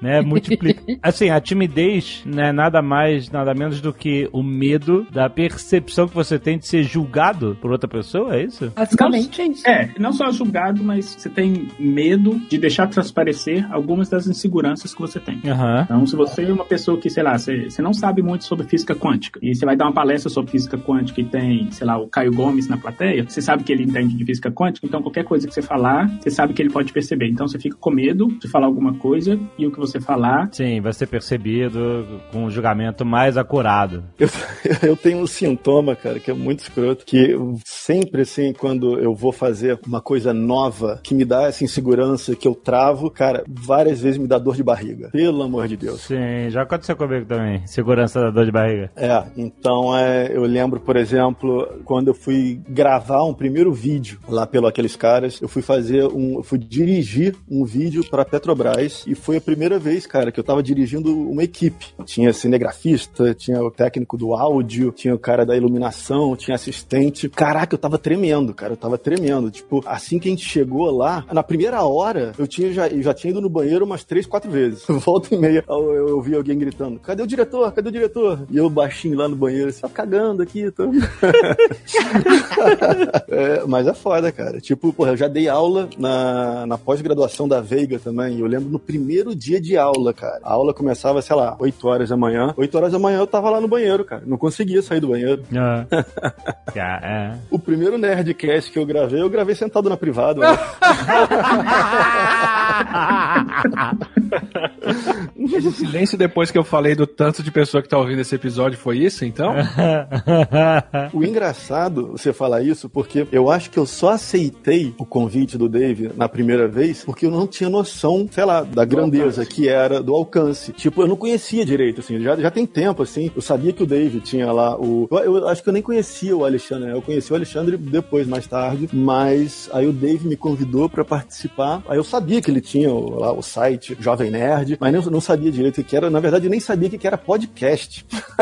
Né, multiplica. Assim, a timidez não é nada mais, nada menos do que o medo da percepção que você tem de ser julgado por outra pessoa, é isso? Basicamente é isso. É, não só julgado, mas você tem medo de deixar transparecer algumas das inseguranças que você tem. Aham. Então, se você é uma pessoa que, sei lá, você, você não sabe muito sobre física quântica, e você vai dar uma palestra sobre física quântica e tem, sei lá, o Caio Gomes na plateia, você sabe que ele entende de física quântica, então qualquer coisa que você falar, você sabe que ele pode perceber. Então você fica com medo de falar alguma coisa e o que você falar. Sim, vai ser percebido com um julgamento mais acurado. Eu, eu tenho um sintoma, cara, que é muito escroto, que sempre, assim, quando eu vou fazer uma coisa nova que me dá essa insegurança, que eu travo, cara, várias vezes me dá dor de barriga. Pelo amor de Deus. Sim, já aconteceu comigo também. Segurança da dor de barriga. É, então é, eu lembro, por exemplo, quando eu fui gravar um primeiro vídeo lá pelo aqueles caras, eu fui fazer um, eu fui dirigir um vídeo para Petrobras e foi a primeira primeira vez, cara, que eu tava dirigindo uma equipe. Tinha cinegrafista, tinha o técnico do áudio, tinha o cara da iluminação, tinha assistente. Caraca, eu tava tremendo, cara, eu tava tremendo. Tipo, assim que a gente chegou lá, na primeira hora, eu tinha já, já tinha ido no banheiro umas três, quatro vezes. Volta e meia, eu, eu, eu vi alguém gritando: cadê o diretor? Cadê o diretor? E eu baixinho lá no banheiro, assim, tá cagando aqui. Tô... é, mas é foda, cara. Tipo, porra, eu já dei aula na, na pós-graduação da Veiga também. Eu lembro no primeiro dia de aula, cara. A aula começava, sei lá, 8 horas da manhã. 8 horas da manhã eu tava lá no banheiro, cara. Não conseguia sair do banheiro. Ah. Já, é. O primeiro Nerdcast que eu gravei, eu gravei sentado na privada. né? Esse silêncio depois que eu falei do tanto de pessoa que tá ouvindo esse episódio foi isso, então? O engraçado você falar isso, porque eu acho que eu só aceitei o convite do Dave na primeira vez porque eu não tinha noção, sei lá, da grandeza que era, do alcance. Tipo, eu não conhecia direito, assim, já, já tem tempo, assim. Eu sabia que o Dave tinha lá o. Eu, eu acho que eu nem conhecia o Alexandre, né? Eu conheci o Alexandre depois, mais tarde, mas aí o Dave me convidou pra participar. Aí eu sabia que ele tinha o- lá o site Jovem Nerd, mas eu não sabia direito o que era. Na verdade, eu nem sabia o que era podcast.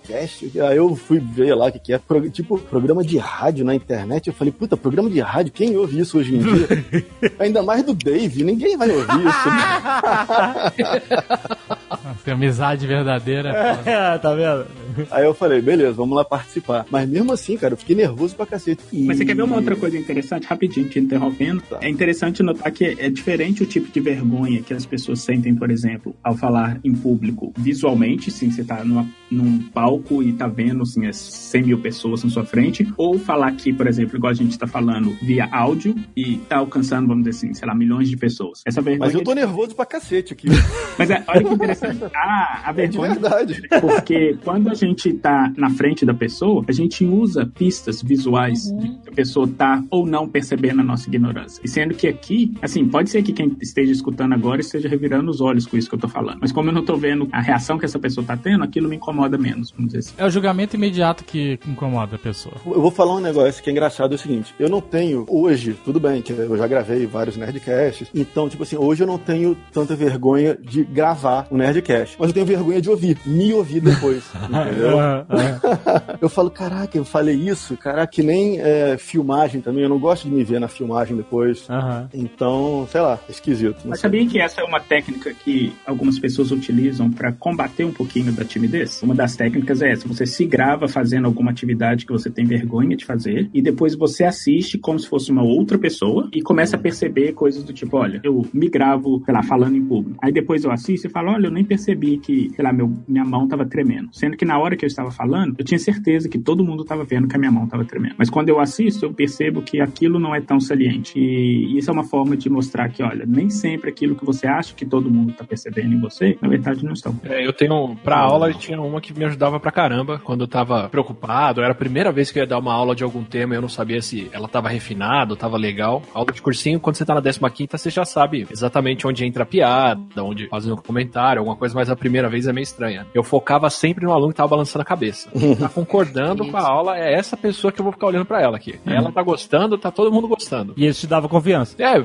Podcast. Aí eu fui ver lá o que, é. Tipo, programa de rádio na internet. Eu falei, puta, programa de rádio, quem ouve isso hoje em dia? Ainda mais do Dave, ninguém vai ouvir isso. Tem amizade verdadeira. É, tá vendo? Aí eu falei, beleza, vamos lá participar. Mas mesmo assim, cara, eu fiquei nervoso pra cacete. Mas você quer ver uma outra coisa interessante, rapidinho, te interrompendo? Tá. É interessante notar que é diferente o tipo de vergonha que as pessoas sentem, por exemplo, ao falar em público visualmente, sim, você tá numa, num palco e tá vendo, assim, as 100 mil pessoas na sua frente, ou falar aqui, por exemplo, igual a gente tá falando via áudio e tá alcançando, vamos dizer assim, sei lá, milhões de pessoas. Essa vergonha. Mas eu tô nervoso pra cacete aqui. Mas é, olha que interessante. Ah, a É de vergonha verdade. porque quando a gente tá na frente da pessoa, a gente usa pistas visuais de que a pessoa tá ou não percebendo a nossa ignorância. E sendo que aqui, assim, pode ser que quem esteja escutando agora esteja revirando os olhos com isso que eu tô falando. Mas como eu não tô vendo a reação que essa pessoa tá tendo, aquilo me incomoda menos, vamos dizer assim. É o julgamento imediato que incomoda a pessoa. Eu vou falar um negócio que é engraçado, é o seguinte, eu não tenho, hoje, tudo bem, que eu já gravei vários Nerdcasts, então, tipo assim, hoje eu não tenho tanta vergonha de gravar um Nerdcast, mas eu tenho vergonha de ouvir, me ouvir depois, entendeu? eu falo, caraca, eu falei isso, caraca, que nem é, filmagem também, eu não gosto de me ver na filmagem depois, Aham. então, sei lá, é esquisito. Mas sabia que essa é uma técnica que algumas pessoas utilizam para combater um pouquinho da timidez? Uma das técnicas é essa: você se grava fazendo alguma atividade que você tem vergonha de fazer e depois você assiste como se fosse uma outra pessoa e começa a perceber coisas do tipo: olha, eu me gravo, sei lá, falando em público. Aí depois eu assisto e falo: olha, eu nem percebi que, sei lá, meu, minha mão tava tremendo. Sendo que na hora que eu estava falando, eu tinha certeza que todo mundo tava vendo que a minha mão tava tremendo. Mas quando eu assisto, eu percebo que aquilo não é tão saliente. E isso é uma forma de mostrar que, olha, nem sempre aquilo que você acha que todo mundo tá percebendo em você, na verdade não estão. É, eu tenho. Pra aula, eu tinha uma que me ajudava pra caramba quando eu tava preocupado. Era a primeira vez que eu ia dar uma aula de algum tema e eu não sabia se ela tava refinada ou tava legal. Aula de cursinho, quando você tá na 15, você já sabe exatamente onde entra a piada, onde fazer um comentário, alguma coisa, mas a primeira vez é meio estranha. Eu focava sempre no aluno que tava balançando a cabeça. Tá concordando com a aula, é essa pessoa que eu vou ficar olhando pra ela aqui. Ela tá gostando, tá todo mundo gostando. E isso te dava confiança. É,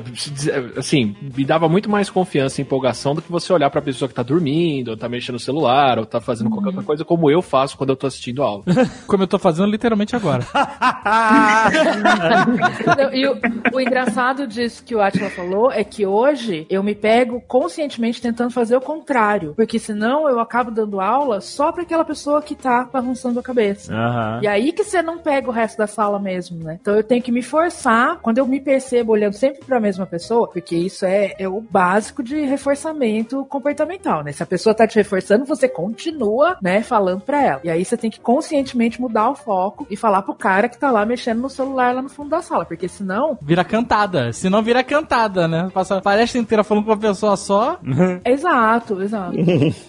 assim, me dava muito mais confiança e empolgação do que você olhar pra pessoa que tá dormindo, ou tá mexendo no celular, ou tá fazendo qualquer outra coisa, como eu faço quando eu tô assistindo a aula. Como eu tô fazendo literalmente agora. E o, o engraçado disso que o Atila falou é que hoje eu me pego conscientemente tentando fazer o contrário. Porque senão eu acabo dando aula só pra aquela pessoa que tá balançando a cabeça. Aham. E aí que você não pega o resto da sala mesmo, né? Então eu tenho que me forçar, quando eu me percebo olhando sempre pra mesma pessoa, porque isso é, é o básico de reforçamento comportamental, né? Se a pessoa tá te reforçando, você continua, né, falando pra ela. E aí você tem que conscientemente mudar o foco e falar pro cara que tá lá mexendo no celular lá no fundo da sala, porque senão Vira cantada. Se não vira cantada, né? Passa a palestra inteira falando com uma pessoa só. Exato, exato.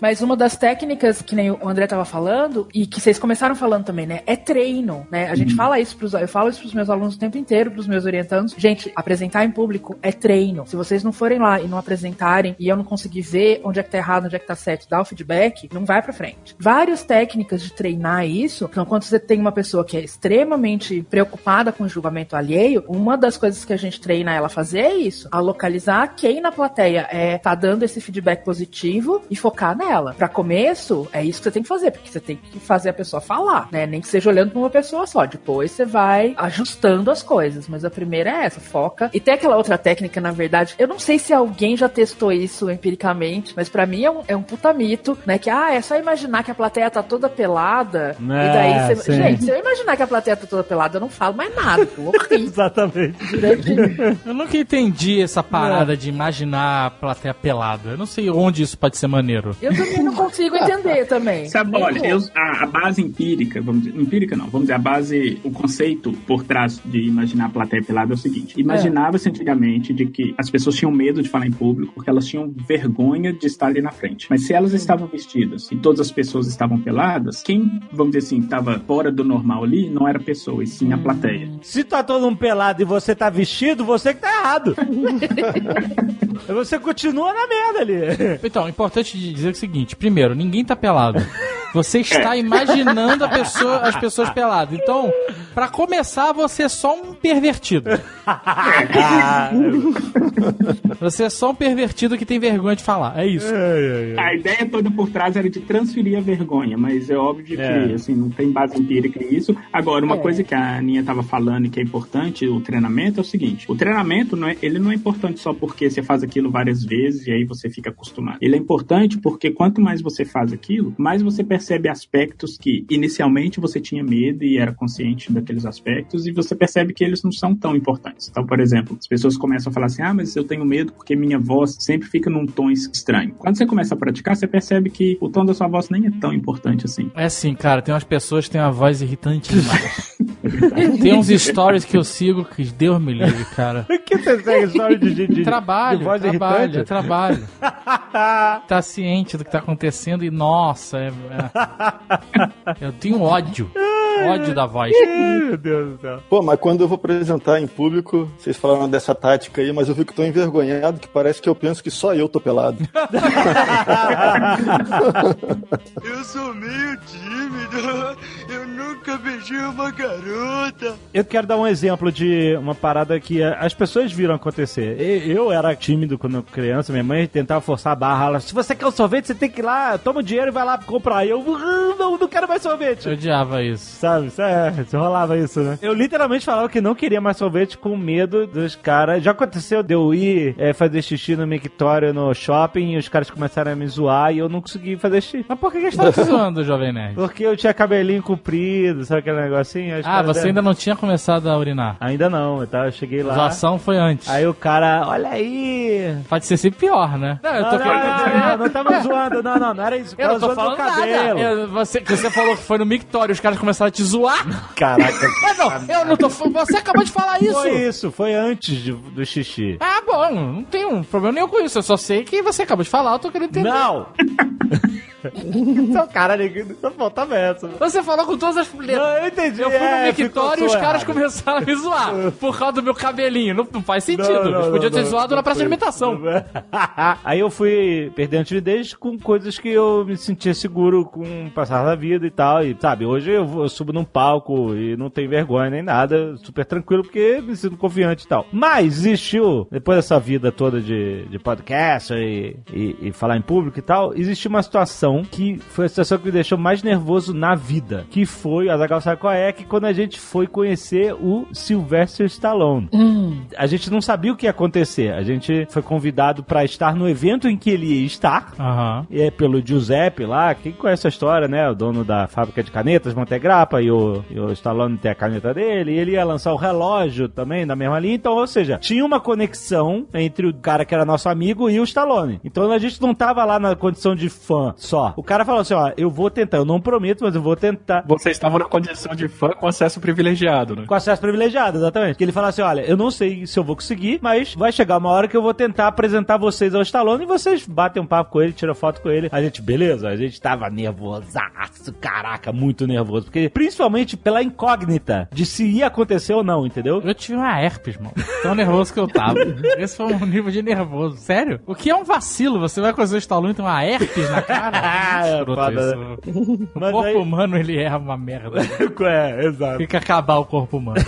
Mas uma das técnicas, que nem o André tava falando, e que vocês começaram falando também, né? É treino, né? A gente fala isso pros, eu falo isso pros meus alunos o tempo inteiro, pros meus orientandos. Gente, apresentar em público é treino. Se vocês não forem lá e não apresentarem, e eu não conseguir ver onde é que tá errado, onde é que tá certo, dar o feedback, não vai pra frente. Várias técnicas de treinar isso, então quando você tem uma pessoa que é extremamente preocupada com o julgamento alheio, uma das coisas que a gente treina ela a fazer é isso, a localizar quem na plateia é tá dando esse feedback positivo e focar nela. Pra começo, é isso que você tem que fazer, porque você tem que fazer a pessoa falar, né? Nem que seja olhando pra uma pessoa só. Depois você vai ajustando as coisas, mas a primeira é essa, foca. E tem aquela outra técnica, na verdade, eu não sei se alguém já testou isso empiricamente, mas pra mim é um, é um puta mito, né? Que, ah, é só imaginar que a plateia tá toda pelada, É, e daí você... sim. Gente, se eu imaginar que a plateia tá toda pelada, eu não falo mais nada. Exatamente. Eu nunca entendi essa parada de imaginar a plateia pelada. Eu não sei onde isso pode ser maneiro. Eu também não consigo entender também. Sabe, olha, eu- a, a base empírica, vamos dizer, empírica não, vamos dizer, a base, o conceito por trás de imaginar a plateia pelada é o seguinte: imaginava-se antigamente de que as pessoas tinham medo de falar em público porque elas tinham vergonha de estar ali na frente. Mas se elas estavam vestidas e todas as pessoas estavam peladas, quem, vamos dizer assim, estava fora do normal ali não era a pessoa, e sim a plateia. Se tá todo mundo pelado e você tá vestido, você que tá errado. você continua na merda ali. Então, é importante de dizer o seguinte: primeiro, ninguém tá pelado. Você está imaginando a pessoa- as pessoas peladas. Então, pra começar, você é só um pervertido. Você é só um pervertido que tem vergonha de falar. É isso. A ideia toda por trás era de transferir a vergonha, mas é óbvio que É. assim, não tem base empírica nisso. Agora, uma coisa que a Aninha estava falando e que é importante, o treinamento, é o seguinte: o treinamento não é, ele não é importante só porque você faz aquilo várias vezes e aí você fica acostumado. Ele é importante porque quanto mais você faz aquilo, mais você percebe aspectos que inicialmente você tinha medo e era consciente daqueles aspectos, e você percebe que eles não são tão importantes. Então, por exemplo, as pessoas começam a falar assim: ah, mas eu tenho medo porque minha voz sempre fica num tom estranho. Quando você começa a praticar, você percebe que o tom da sua voz nem é tão importante assim. É assim, cara, tem umas pessoas que têm uma voz irritante demais. tem uns stories que eu sigo que Deus me livre, cara. Por que você segue história de, de, de, Trabalho, de voz trabalho, irritante? trabalho. tá ciente do que tá acontecendo e, nossa, é- é- eu tenho ódio. Ódio da voz. Meu Deus do céu. Pô, mas quando eu vou apresentar em público, vocês falaram dessa tática aí, mas eu fico tão envergonhado que parece que eu penso que só eu tô pelado. Eu sou meio tímido. Eu nunca beijei uma garota. Eu quero dar um exemplo de uma parada que as pessoas viram acontecer. Eu era tímido quando criança, minha mãe tentava forçar a barra. Ela, se você quer um sorvete, você tem que ir lá, toma o dinheiro e vai lá comprar. E eu, "Ah, não, não quero mais sorvete. Eu odiava isso. Sabe? Isso é, rolava isso, né? Eu literalmente falava que não queria mais sorvete com medo dos caras. Já aconteceu de eu ir eh, fazer xixi no mictório no shopping e os caras começaram a me zoar e eu não consegui fazer xixi. Mas por que a tá te zoando, Jovem Nerd? Porque eu tinha cabelinho comprido, sabe aquele negocinho? Ah, caras você deram- ainda não tinha começado a urinar. Ainda não, tá? Eu cheguei A lá. zoação foi antes. Aí o cara, olha aí. Pode ser sempre pior, né? Não, eu Não, tô não, não, não, não tava zoando, não, não, não era isso. Eu não tô falando meu cabelo. nada. Eu- você, você falou que foi no mictório, os caras começaram a te zoar. Caraca. Mas não, eu não tô. Você acabou de falar isso. Foi isso, foi antes de- do xixi. Ah, bom, não tem um problema nenhum com isso. Eu só sei que você acabou de falar, eu tô querendo entender. Não! Seu cara, só faltava essa. Você falou com todas as letras. Não, eu entendi. Eu fui é, no mictório e os caras errado. começaram a me zoar por causa do meu cabelinho. Não, não faz sentido. Não, não, Eles podiam ter zoado na praça de alimentação. Aí eu fui perdendo timidez com coisas que eu me sentia seguro com o passar da vida e tal. E sabe, hoje eu, vou- eu subo num palco e não tenho vergonha nem nada, super tranquilo, porque me sinto confiante e tal. Mas existiu, depois dessa vida toda de, de podcast e, e, e falar em público e tal, existiu uma situação que foi a situação que me deixou mais nervoso na vida. Que foi, a Zagal sabe qual é, que quando a gente foi conhecer o Sylvester Stallone a gente não sabia o que ia acontecer. A gente foi convidado pra estar no evento em que ele ia estar. E é pelo Giuseppe lá, quem conhece a história, né? O dono da fábrica de canetas, Montegrappa, e o, e o Stallone tem a caneta dele. E ele ia lançar o relógio também, da mesma linha. Então, ou seja, tinha uma conexão entre o cara que era nosso amigo e o Stallone. Então a gente não tava lá na condição de fã só. O cara falou assim, ó, eu vou tentar, eu não prometo, mas eu vou tentar. Vocês estavam na condição de fã com acesso privilegiado, né? Com acesso privilegiado, exatamente. Que ele fala assim: olha, eu não sei se eu vou conseguir, mas vai chegar uma hora que eu vou tentar apresentar vocês ao Stallone e vocês batem um papo com ele, tiram foto com ele. A gente, beleza, a gente tava nervosaço, caraca, muito nervoso. Porque, principalmente pela incógnita de se ia acontecer ou não, entendeu? Eu tive uma herpes, mano. Tão nervoso que eu tava. Esse foi um nível de nervoso. Sério? O que é um vacilo? Você vai fazer o Stallone e tem uma herpes na cara? Ah, foda, isso. O Mas corpo aí- humano, ele é uma merda. é, exato. Tem que acabar o corpo humano.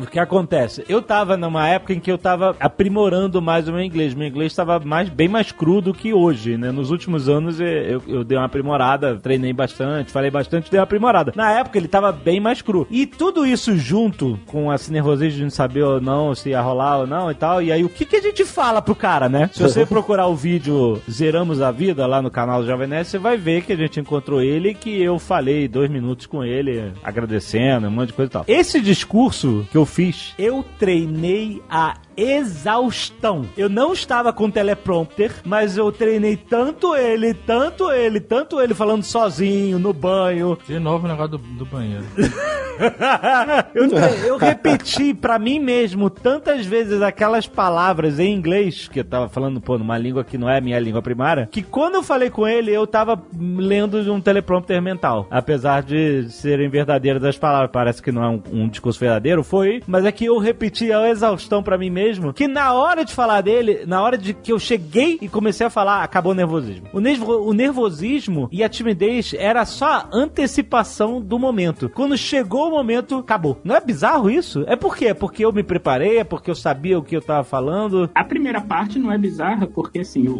O que acontece? Eu tava numa época em que eu tava aprimorando mais o meu inglês. Meu inglês tava mais, bem mais cru do que hoje, né? Nos últimos anos eu, eu, eu dei uma aprimorada, treinei bastante, falei bastante, dei uma aprimorada. Na época ele tava bem mais cru. E tudo isso junto com esse nervosismo de não saber ou não, se ia rolar ou não e tal. E aí o que, que a gente fala pro cara, né? Se você procurar o vídeo Zeramos a Vida lá no canal do Jovem Nerd, você vai ver que a gente encontrou ele e que eu falei dois minutos com ele, agradecendo, um monte de coisa e tal. Esse discurso que eu fiz, eu treinei a exaustão. Eu não estava com teleprompter, mas eu treinei tanto ele, tanto ele, tanto ele falando sozinho, no banho. De novo o negócio do, do banheiro. eu, eu repeti pra mim mesmo tantas vezes aquelas palavras em inglês, que eu tava falando, pô, numa língua que não é a minha língua primária, que quando eu falei com ele, eu tava lendo de um teleprompter mental. Apesar de serem verdadeiras as palavras, parece que não é um, um discurso verdadeiro, foi, mas é que eu repeti a exaustão pra mim mesmo, que na hora de falar dele, na hora de que eu cheguei e comecei a falar, acabou o nervosismo. O, nervo, o nervosismo e a timidez era só a antecipação do momento. Quando chegou o momento, acabou. Não é bizarro isso? É por quê? É porque eu me preparei? É porque eu sabia o que eu tava falando? A primeira parte não é bizarra, porque assim, o,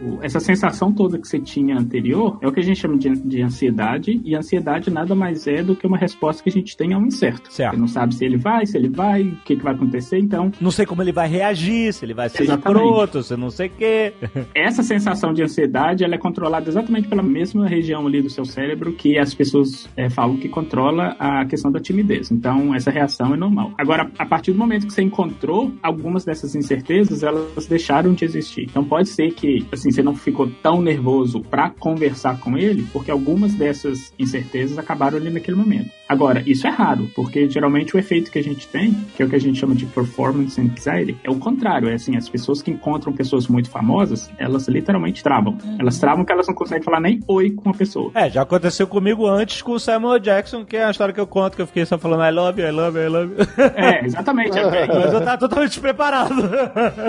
o- essa sensação toda que você tinha anterior é o que a gente chama de, de ansiedade, e ansiedade nada mais é do que uma resposta que a gente tem ao incerto. Certo. Você não sabe se ele vai, se ele vai, o que, que vai acontecer, então Não sei como ele vai reagir, se ele vai ser escroto, se não sei o quê. essa sensação de ansiedade ela é controlada exatamente pela mesma região ali do seu cérebro que as pessoas é, falam que controla a questão da timidez. Então, essa reação é normal. Agora, a partir do momento que você encontrou algumas dessas incertezas, elas deixaram de existir. Então, pode ser que assim você não ficou tão nervoso para conversar com ele, porque algumas dessas incertezas acabaram ali naquele momento. Agora, isso é raro, porque geralmente o efeito que a gente tem, que é o que a gente chama de performance anxiety, é o contrário. É assim, as pessoas que encontram pessoas muito famosas, elas literalmente travam. Elas travam que elas não conseguem falar nem oi com a pessoa. É, já aconteceu comigo antes com o Samuel Jackson, que é a história que eu conto, que eu fiquei só falando I love you, I love you, I love you. É, exatamente. É, Mas eu tava totalmente despreparado.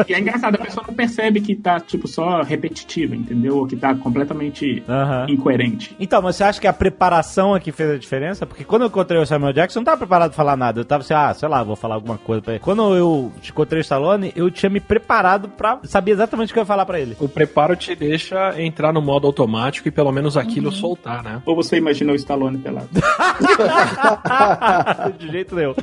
E é engraçado, a pessoa não percebe que tá, tipo, só repetitiva, entendeu? Ou que tá completamente incoerente. Então, mas você acha que a preparação aqui fez a diferença? Porque quando eu encontrei o Samuel Jackson, eu não tava preparado pra falar nada. Eu tava assim, ah, sei lá, vou falar alguma coisa pra ele. Quando eu encontrei o Stallone, eu tinha me preparado pra saber exatamente o que eu ia falar pra ele. O preparo te deixa entrar no modo automático e pelo menos aquilo soltar, né? Ou você imaginou o Stallone pelado? De jeito nenhum.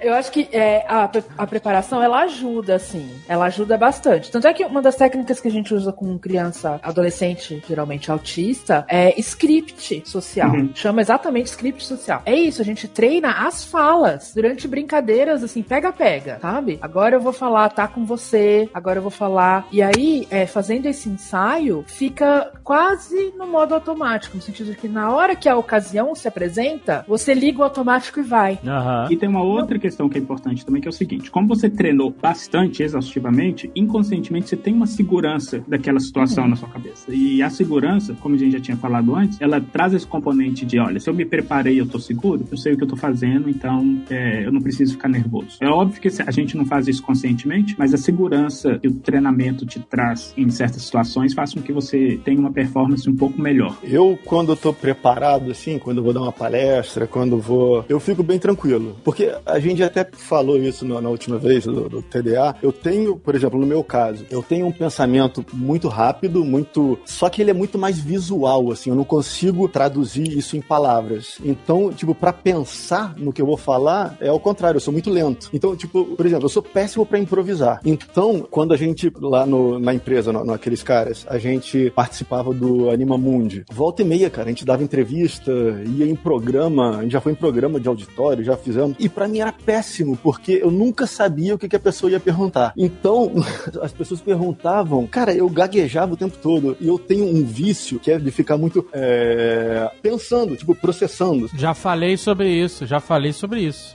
Eu acho que é, a, a preparação ela ajuda, assim. Ela ajuda bastante. Tanto é que uma das técnicas que a gente usa com criança, adolescente, geralmente autista, é script social. Uhum. Chama exatamente script social. É isso, a gente treina as falas durante brincadeiras, assim, pega-pega, sabe? Agora eu vou falar, tá com você, agora eu vou falar. E aí, é, fazendo esse ensaio, fica quase no modo automático, no sentido de que na hora que a ocasião se apresenta, você liga o automático e vai. Aham. E tem uma outra questão que é importante também, que é o seguinte: como você treinou bastante, exaustivamente, inconscientemente você tem uma segurança daquela situação na sua cabeça. E a segurança, como a gente já tinha falado antes, ela traz esse componente de: olha, se eu me preparei, eu tô seguro, eu sei o que eu tô fazendo, então é, eu não preciso ficar nervoso. É óbvio que a gente não faz isso conscientemente, mas a segurança que o treinamento te traz em certas situações faz com que você tenha uma performance um pouco melhor. Eu, quando tô preparado, assim, quando vou dar uma palestra, quando vou. Eu fico bem tranquilo. Porque a gente até falou isso na, na última vez do, do TDA. Eu tenho, por exemplo, no meu caso, eu tenho um pensamento muito rápido, muito. Só que ele é muito mais visual, assim. Eu não consigo traduzir isso em palavras. Então, tipo, pra pensar no que eu vou falar, é ao contrário, eu sou muito lento. Então, tipo, por exemplo, eu sou péssimo pra improvisar. Então, quando a gente, lá no- na empresa, no, naqueles caras, a gente participava do Anima Mundi. Volta e meia, cara, a gente dava entrevista, ia em programa, a gente já foi em programa de auditório, já fizemos. E pra mim era péssimo, porque eu nunca sabia o que, que a pessoa ia perguntar. Então, as pessoas perguntavam, cara, eu gaguejava o tempo todo. E eu tenho um vício que é de ficar muito é, pensando, tipo, processando. Já falei sobre isso, já falei sobre isso.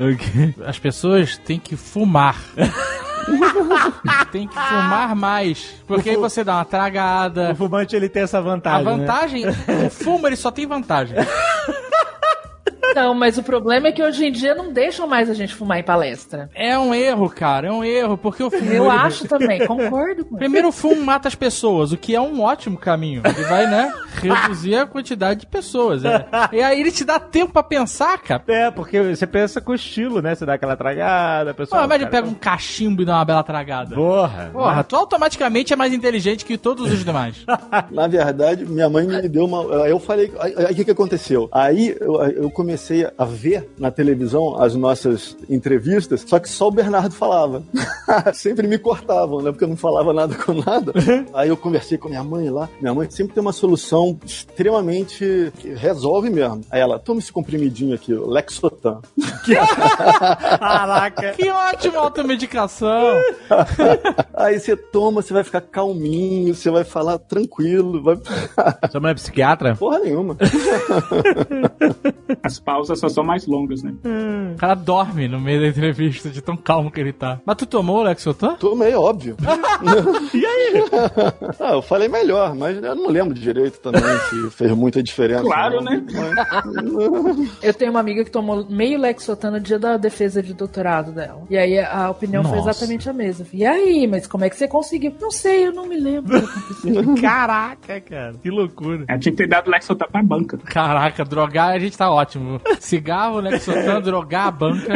As pessoas têm que fumar. tem que fumar mais. Porque aí você dá uma tragada. O fumante ele tem essa A vantagem. né? vantagem, o fumo ele só tem vantagem. Não, mas o problema é que hoje em dia não deixam mais a gente fumar em palestra. É um erro, cara, é um erro, porque o fumo. Eu acho também, concordo com Primeiro, o fumo mata as pessoas, o que é um ótimo caminho. Ele vai, né, reduzir a quantidade de pessoas. né? E aí ele te dá tempo pra pensar, cara. É, porque você pensa com estilo, né? Você dá aquela tragada, a pessoa. Pô, mas ele pega um cachimbo e dá uma bela tragada. Porra. Porra, tu automaticamente é mais inteligente que todos os demais. Na verdade, minha mãe me deu uma. Aí eu falei. Aí aí o que, que aconteceu? Aí eu, eu comecei a ver na televisão as nossas entrevistas, só que só o Bernardo falava. sempre me cortavam, né? Porque eu não falava nada com nada. Aí eu conversei com minha mãe lá. Minha mãe sempre tem uma solução extremamente. que resolve mesmo. Aí ela, toma esse comprimidinho aqui, o Lexotan. Caraca. Que ótima automedicação. Aí você toma, você vai ficar calminho, você vai falar tranquilo, vai. Sua mãe é psiquiatra? Porra nenhuma. As pausas só são mais longas, né? O cara dorme no meio da entrevista, de tão calmo que ele tá. Mas tu tomou o Lexotan? Tomei, óbvio. E aí? Ah, eu falei melhor, mas eu não lembro direito também se fez muita diferença. Claro, não. né? Eu tenho uma amiga que tomou meio Lexotan no dia da defesa de doutorado dela. E aí a opinião foi Nossa. exatamente a mesma. E aí, mas como é que você conseguiu? Não sei, eu não me lembro. Caraca, cara. Que loucura. Ela tinha que ter dado Lexotan pra banca. Caraca, drogar a gente tá ótimo. Cigarro, Lexotan, drogar a banca.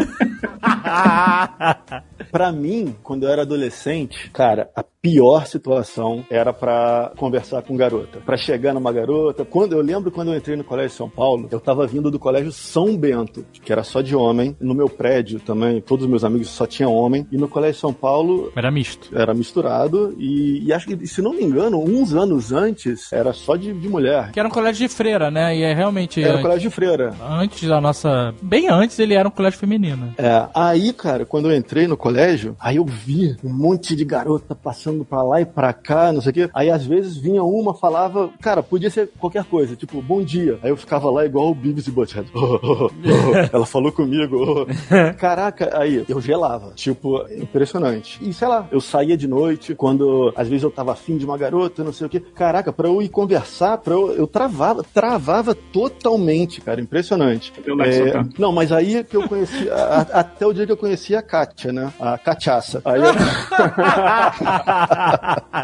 Pra mim, quando eu era adolescente, cara, a pior situação era pra conversar com garota. Pra chegar numa garota. Quando eu lembro quando eu entrei no Colégio São Paulo, eu tava vindo do Colégio São Bento, que era só de homem. No meu prédio também, todos os meus amigos só tinham homem. E no Colégio São Paulo Era misto. era misturado. E, e acho que, se não me engano, uns anos antes era só de, de mulher. Que era um colégio de freira, né? E é realmente. Era antes, colégio de freira. antes da nossa. Bem antes ele era um colégio feminino. É, aí, cara, quando eu entrei no colégio, aí eu vi um monte de garota passando pra lá e pra cá, não sei o quê. Aí às vezes vinha uma, falava, cara, podia ser qualquer coisa, tipo, bom dia. Aí eu ficava lá igual o Beavis e Butthead. Ela falou comigo. Caraca, aí eu gelava. Tipo, impressionante. E sei lá, eu saía de noite, quando às vezes eu tava afim de uma garota, não sei o quê. Caraca, pra eu ir conversar, pra eu, eu travava, travava totalmente, cara, impressionante. É, não, mas aí que eu conheci, a- até o dia que eu conheci a Kátia, né? A cachaça. Aí eu...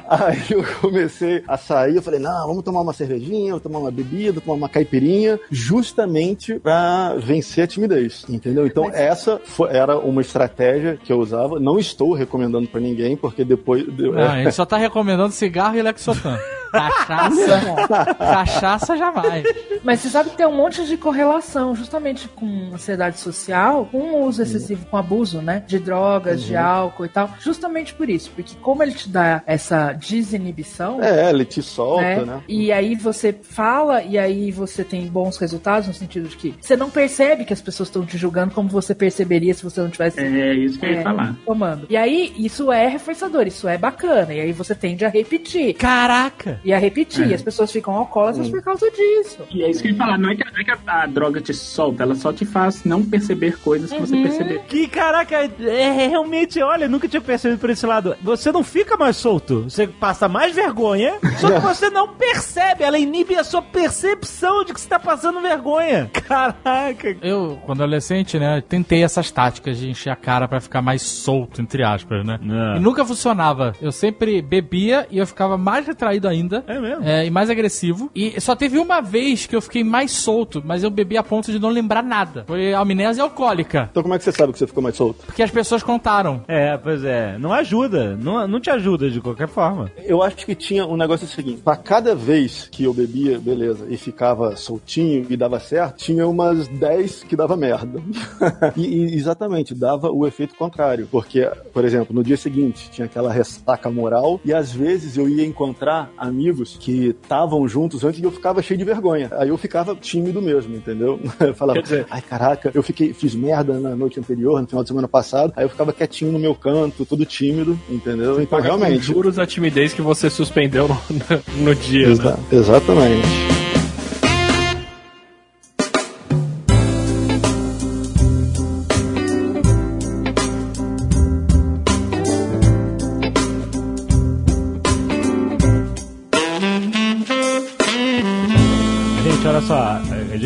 aí eu comecei a sair, eu falei, não, vamos tomar uma cervejinha, vamos tomar uma bebida, tomar uma caipirinha, justamente pra vencer a timidez, entendeu? Então essa foi- era uma estratégia que eu usava, não estou recomendando pra ninguém, porque depois... de- Ah, ele só tá recomendando cigarro e Lexotan. Cachaça. cachaça jamais. Mas você sabe que tem um monte de correlação, justamente com ansiedade social, com o uso excessivo, com abuso, né? De drogas, de álcool e tal. Justamente por isso. Porque como ele te dá essa desinibição. É, ele te solta, né? né? E aí você fala e aí você tem bons resultados no sentido de que você não percebe que as pessoas estão te julgando como você perceberia se você não tivesse É isso que eu ia É. falar. tomando. E aí isso é reforçador, isso é bacana. E aí você tende a repetir. Caraca! E a repetir. É. As pessoas ficam alcoólatras por causa disso. E é isso que eu ia falar. Não é que, não é que a, a droga te solta, ela só te faz não perceber coisas que você percebeu. Que caraca, é realmente, olha, nunca tinha percebido por esse lado. Você não fica mais solto, você passa mais vergonha, só que você não percebe, ela inibe a sua percepção de que você tá passando vergonha. Caraca. Eu, quando adolescente, né, tentei essas táticas de encher a cara pra ficar mais solto, entre aspas, né? É. E nunca funcionava. Eu sempre bebia e eu ficava mais retraído ainda. Ainda. É mesmo? É, e mais agressivo. E só teve uma vez que eu fiquei mais solto, mas eu bebi a ponto de não lembrar nada. Foi amnésia alcoólica. Então como é que você sabe que você ficou mais solto? Porque as pessoas contaram. É, pois é. Não ajuda. Não, não te ajuda de qualquer forma. Eu acho que tinha um negócio seguinte: pra cada vez que eu bebia, beleza, e ficava soltinho e dava certo, tinha umas 10 que dava merda. e, e exatamente, dava o efeito contrário. Porque, por exemplo, no dia seguinte tinha aquela ressaca moral e às vezes eu ia encontrar amigos que estavam juntos antes e eu ficava cheio de vergonha. Aí eu ficava tímido mesmo, entendeu? Eu falava, dizer- ai caraca, eu fiquei, fiz merda na noite anterior, no final de semana passado, aí eu ficava quietinho no meu canto, todo tímido, entendeu? Então realmente. juros a timidez que você suspendeu no, no dia. né? Exa- exatamente.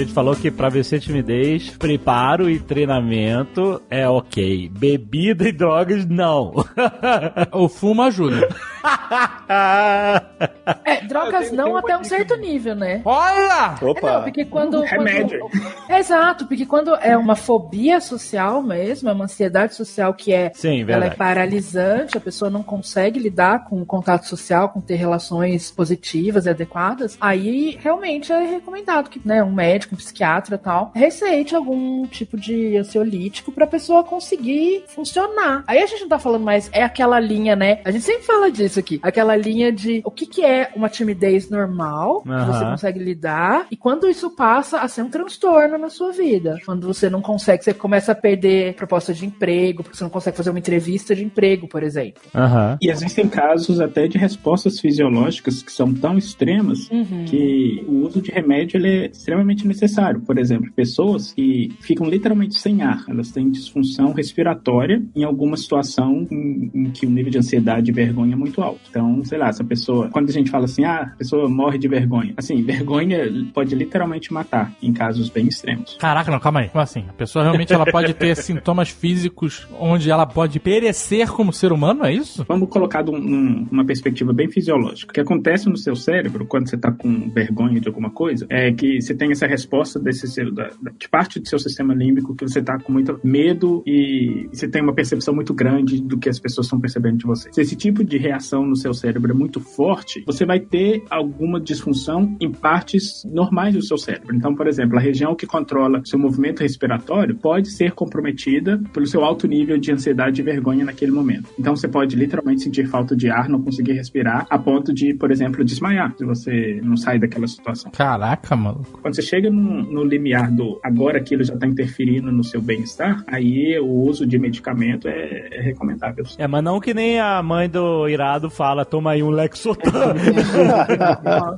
Gente falou que pra vencer timidez, preparo e treinamento é ok. Bebida e drogas, não. O fumo ajuda. É, drogas não até um certo nível, né? Olha! É, não, Opa! porque quando, Remédio. quando- Exato, porque quando é uma fobia social mesmo, é uma ansiedade social que é, Sim, ela é verdade. paralisante, a pessoa não consegue lidar com o contato social, com ter relações positivas e adequadas, aí realmente é recomendado que né, um médico, um psiquiatra e tal, receite algum tipo de ansiolítico pra pessoa conseguir funcionar. Aí a gente não tá falando mais, é aquela linha, né? A gente sempre fala disso aqui, aquela linha de o que, que é uma timidez normal, que você consegue lidar, e quando isso passa a ser um transtorno na sua vida. Quando você não consegue, você começa a perder proposta de emprego, porque você não consegue fazer uma entrevista de emprego, por exemplo. Aham. E existem casos até de respostas fisiológicas que são tão extremas Uhum. que o uso de remédio ele é extremamente necessário. Por exemplo, pessoas que ficam literalmente sem ar, elas têm disfunção respiratória em alguma situação em, em que o nível de ansiedade e vergonha é muito Então, sei lá, essa pessoa, quando a gente fala assim, ah, a pessoa morre de vergonha. Assim, vergonha pode literalmente matar em casos bem extremos. Caraca, não, calma aí. Assim? A pessoa realmente ela pode ter sintomas físicos onde ela pode perecer como ser humano, é isso? Vamos colocar de um- num- uma perspectiva bem fisiológica. O que acontece no seu cérebro quando você está com vergonha de alguma coisa é que você tem essa resposta desse seu, da- de parte do seu sistema límbico que você está com muito medo e você tem uma percepção muito grande do que as pessoas estão percebendo de você. Se esse tipo de reação no seu cérebro é muito forte, você vai ter alguma disfunção em partes normais do seu cérebro. Então, por exemplo, a região que controla seu movimento respiratório pode ser comprometida pelo seu alto nível de ansiedade e vergonha naquele momento. Então, você pode literalmente sentir falta de ar, não conseguir respirar, a ponto de, por exemplo, desmaiar, se você não sai daquela situação. Caraca, maluco. Quando você chega no, no limiar do agora aquilo já está interferindo no seu bem-estar, aí o uso de medicamento é, é recomendável. É, mas não que nem a mãe do irado fala, toma aí um Lexotan.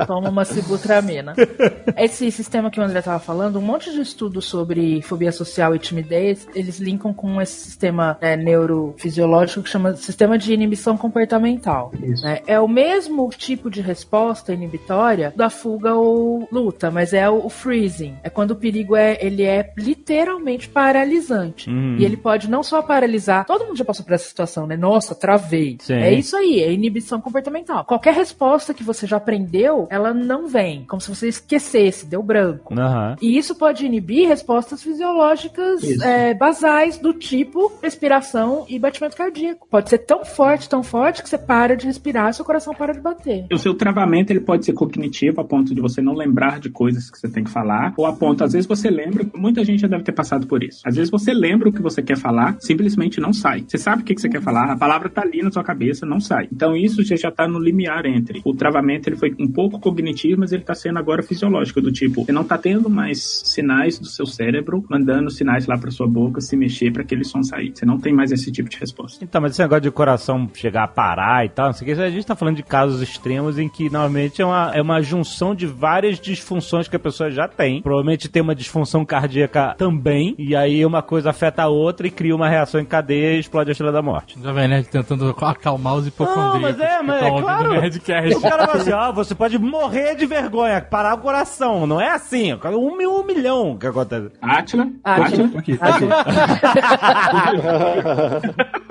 Toma uma sibutramina. Esse sistema que o André estava falando, um monte de estudos sobre fobia social e timidez, eles linkam com esse sistema né, neurofisiológico que chama sistema de inibição comportamental. Isso. né? É o mesmo tipo de resposta inibitória da fuga ou luta, mas é o, o freezing. É quando o perigo é ele é literalmente paralisante. Uhum. E ele pode não só paralisar, todo mundo já passou por essa situação, né? Nossa, travei. Sim. É isso aí, é inibição comportamental. Qualquer resposta que você já aprendeu, ela não vem. Como se você esquecesse, deu branco. Aham. E isso pode inibir respostas fisiológicas é, basais do tipo respiração e batimento cardíaco. Pode ser tão forte, tão forte que você para de respirar e seu coração para de bater. O seu travamento ele pode ser cognitivo, a ponto de você não lembrar de coisas que você tem que falar, ou a ponto, às vezes você lembra, muita gente já deve ter passado por isso. Às vezes você lembra o que você quer falar, simplesmente não sai. Você sabe o que que você quer falar, a palavra tá ali na sua cabeça, não sai. Então isso já já tá no limiar entre. O travamento ele foi um pouco cognitivo, mas ele tá sendo agora fisiológico, do tipo, você não tá tendo mais sinais do seu cérebro mandando sinais lá pra sua boca se mexer para aquele som sair. Você não tem mais esse tipo de resposta. Então, mas esse negócio de coração chegar a parar e tal, não sei o que, a gente tá falando de casos extremos em que normalmente é uma, é uma junção de várias disfunções que a pessoa já tem. Provavelmente tem uma disfunção cardíaca também, e aí uma coisa afeta a outra e cria uma reação em cadeia e explode a estrela da morte. Jovem Nerd tentando acalmar os hipocondríacos. Não, mas é, que mas é claro. o Nerdcast. O cara fala assim, ó, você pode morrer de vergonha, parar o coração. Não é assim, um, mil- um milhão que acontece. Átila, Átila. Átila, Aqui, Ah, aqui.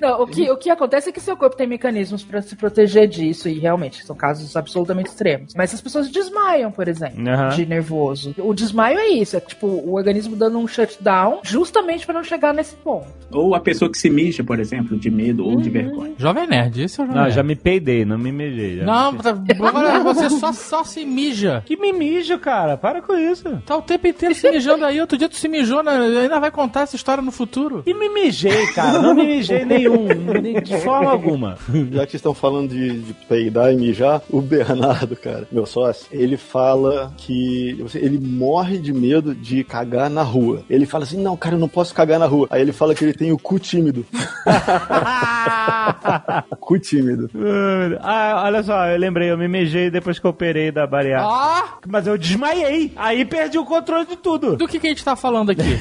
Não, o, que, o que acontece é que seu corpo tem mecanismos pra se proteger disso, e realmente são casos absolutamente extremos. Mas as pessoas desmaiam, por exemplo, Aham. de nervoso. O desmaio é isso, é tipo o organismo dando um shutdown justamente pra não chegar nesse ponto. Ou a pessoa que se mija, por exemplo, de medo ou de vergonha. Jovem Nerd, esse é o Jovem Não, Nerd. já me peidei, não me mijei. já Não, me... tá- agora você só, só se mija. Que me mijo, cara. Para com isso. Tá o tempo inteiro se mijando aí. Outro dia tu se mijou, né? ainda vai contar essa história no futuro. E me mijei, cara. Não me mijei nenhum. De forma alguma. Já que estão falando de, de peidar e mijar, o Bernardo, cara, meu sócio, ele fala que assim, ele morre de medo de cagar na rua. Ele fala assim: não, cara, eu não posso cagar na rua. Aí ele fala que ele tem o cu tímido. cu tímido. Ah, olha só, eu lembrei, eu me mijei depois que eu operei da bariátrica. Ah! Mas eu desmaiei. Aí perdi o controle de tudo. Do que, que a gente tá falando aqui?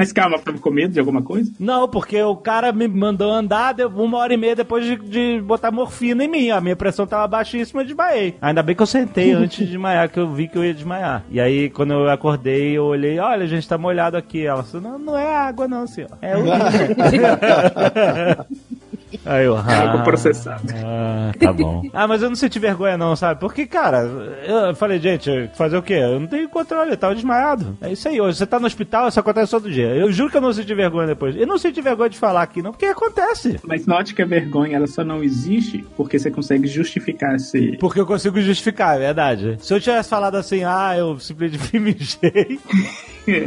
Mas calma, tava com medo de alguma coisa? Não, porque o cara me mandou andar uma hora e meia depois de, de botar morfina em mim. A minha pressão tava baixíssima e desmaiei. Ainda bem que eu sentei antes de desmaiar, que eu vi que eu ia desmaiar. E aí, quando eu acordei, eu olhei, olha, a gente tá molhado aqui. Ela falou, não, não é água não, senhor. É o Aí eu, ah, processada. Ah, tá bom. ah, mas eu não senti vergonha não, sabe? Porque, cara, eu falei, gente, fazer o quê? Eu não tenho controle, eu tava desmaiado. É isso aí, hoje você tá no hospital, isso acontece todo dia. Eu juro que eu não senti vergonha depois. Eu não senti vergonha de falar aqui, não, porque acontece. Mas note que a vergonha ela só não existe porque você consegue justificar se. Porque eu consigo justificar, é verdade. Se eu tivesse falado assim, ah, eu simplesmente me mijei.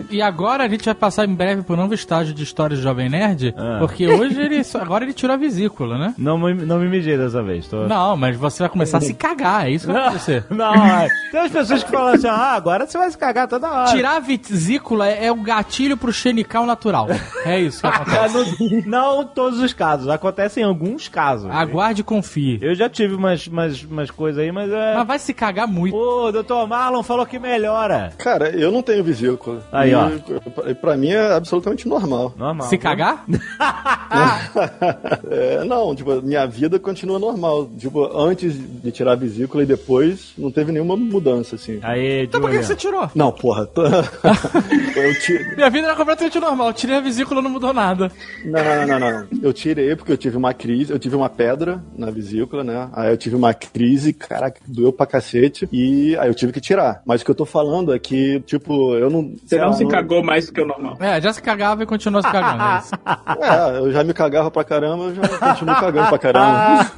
E agora a gente vai passar em breve um novo estágio de história de Jovem Nerd, Ah. porque hoje ele. Agora ele tirou a vesícula, né? Não, me- não me mijei dessa vez. Tô... Não, mas você vai começar a se cagar, é isso que vai acontecer. Não, é. tem as pessoas que falam assim, ah, agora você vai se cagar toda hora. Tirar a vesícula é, é o gatilho pro xenical natural. É isso que acontece. não, não todos os casos, acontece em alguns casos. Aguarde e confie. Eu já tive umas, umas, umas coisas aí, mas é. Mas vai se cagar muito. O doutor Marlon falou que melhora. Cara, eu não tenho vesícula. Aí, E, ó. pra- Pra mim é absolutamente normal. Normal. Se cagar? É, não, tipo, minha vida continua normal. Tipo, antes de tirar a vesícula e depois, não teve nenhuma mudança, assim. Aí, Então por que, que você tirou? Não, porra. tô- eu tirei. Minha vida era completamente normal. Tirei a vesícula não mudou nada. Não, não, não, não, não. Eu tirei porque eu tive uma crise, eu tive uma pedra na vesícula, né? Aí eu tive uma crise, caraca, doeu pra cacete, e aí eu tive que tirar. Mas o que eu tô falando é que, tipo, eu não. Você não se cagou mais do que o normal. É, já se cagava e continua se cagando. É isso. É, eu já me cagava pra caramba, eu já continuo cagando pra caramba.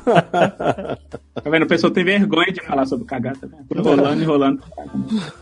Tá vendo? A pessoa tem vergonha de falar sobre cagar, tá vendo? Enrolando, enrolando.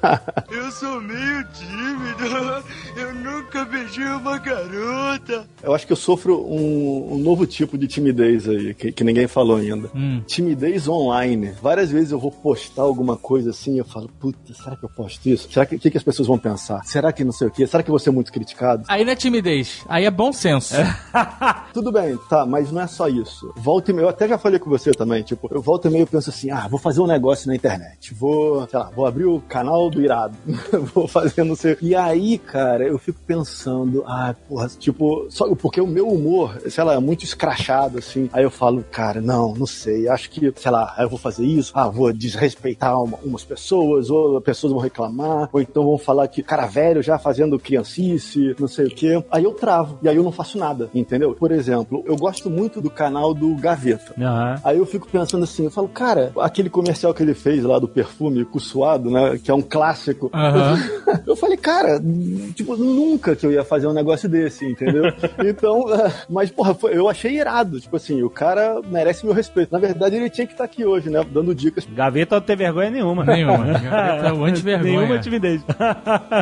Eu sou meio tímido. Eu nunca beijei uma garota. Eu acho que eu sofro um, um novo tipo de timidez aí, que, que ninguém falou ainda. Hum. Timidez online. Várias vezes eu vou postar alguma coisa assim, eu falo, puta, será que eu posto isso? Será que, o que, que as pessoas vão pensar? Será que não sei o quê? Será que eu vou ser muito criticado? Aí não é timidez, aí é bom senso. Tudo bem, tá, mas não é só isso. Volta e meia, eu até já falei com você também, tipo, eu volto e meio penso assim, ah, vou fazer um negócio na internet, vou, sei lá, vou abrir o canal do Irado, vou fazer não sei. E aí, cara, eu fico pensando, ah, porra, tipo, só porque o meu humor, sei lá, é muito escrachado, assim. Aí eu falo, cara, não, não sei, acho que, sei lá, eu vou fazer isso, ah, vou desrespeitar uma- umas pessoas, ou as pessoas vão reclamar, ou então vão falar que cara velho já fazendo criancice, não sei o quê. Aí eu travo, e aí eu não faço nada, entendeu? Por exemplo, eu gosto muito do canal do Gaveta. Aham. Aí eu fico pensando assim, falo, cara, aquele comercial que ele fez lá do perfume com suado, né? Que é um clássico. Eu falei, cara, tipo, nunca que eu ia fazer um negócio desse, entendeu? Então, é, mas, porra, foi- eu achei irado. Tipo assim, o cara merece meu respeito. Na verdade, ele tinha que estar aqui hoje, né? Dando dicas. Gaveta não tem vergonha nenhuma. Nenhuma. Gaveta é o anti-vergonha. Nenhuma timidez.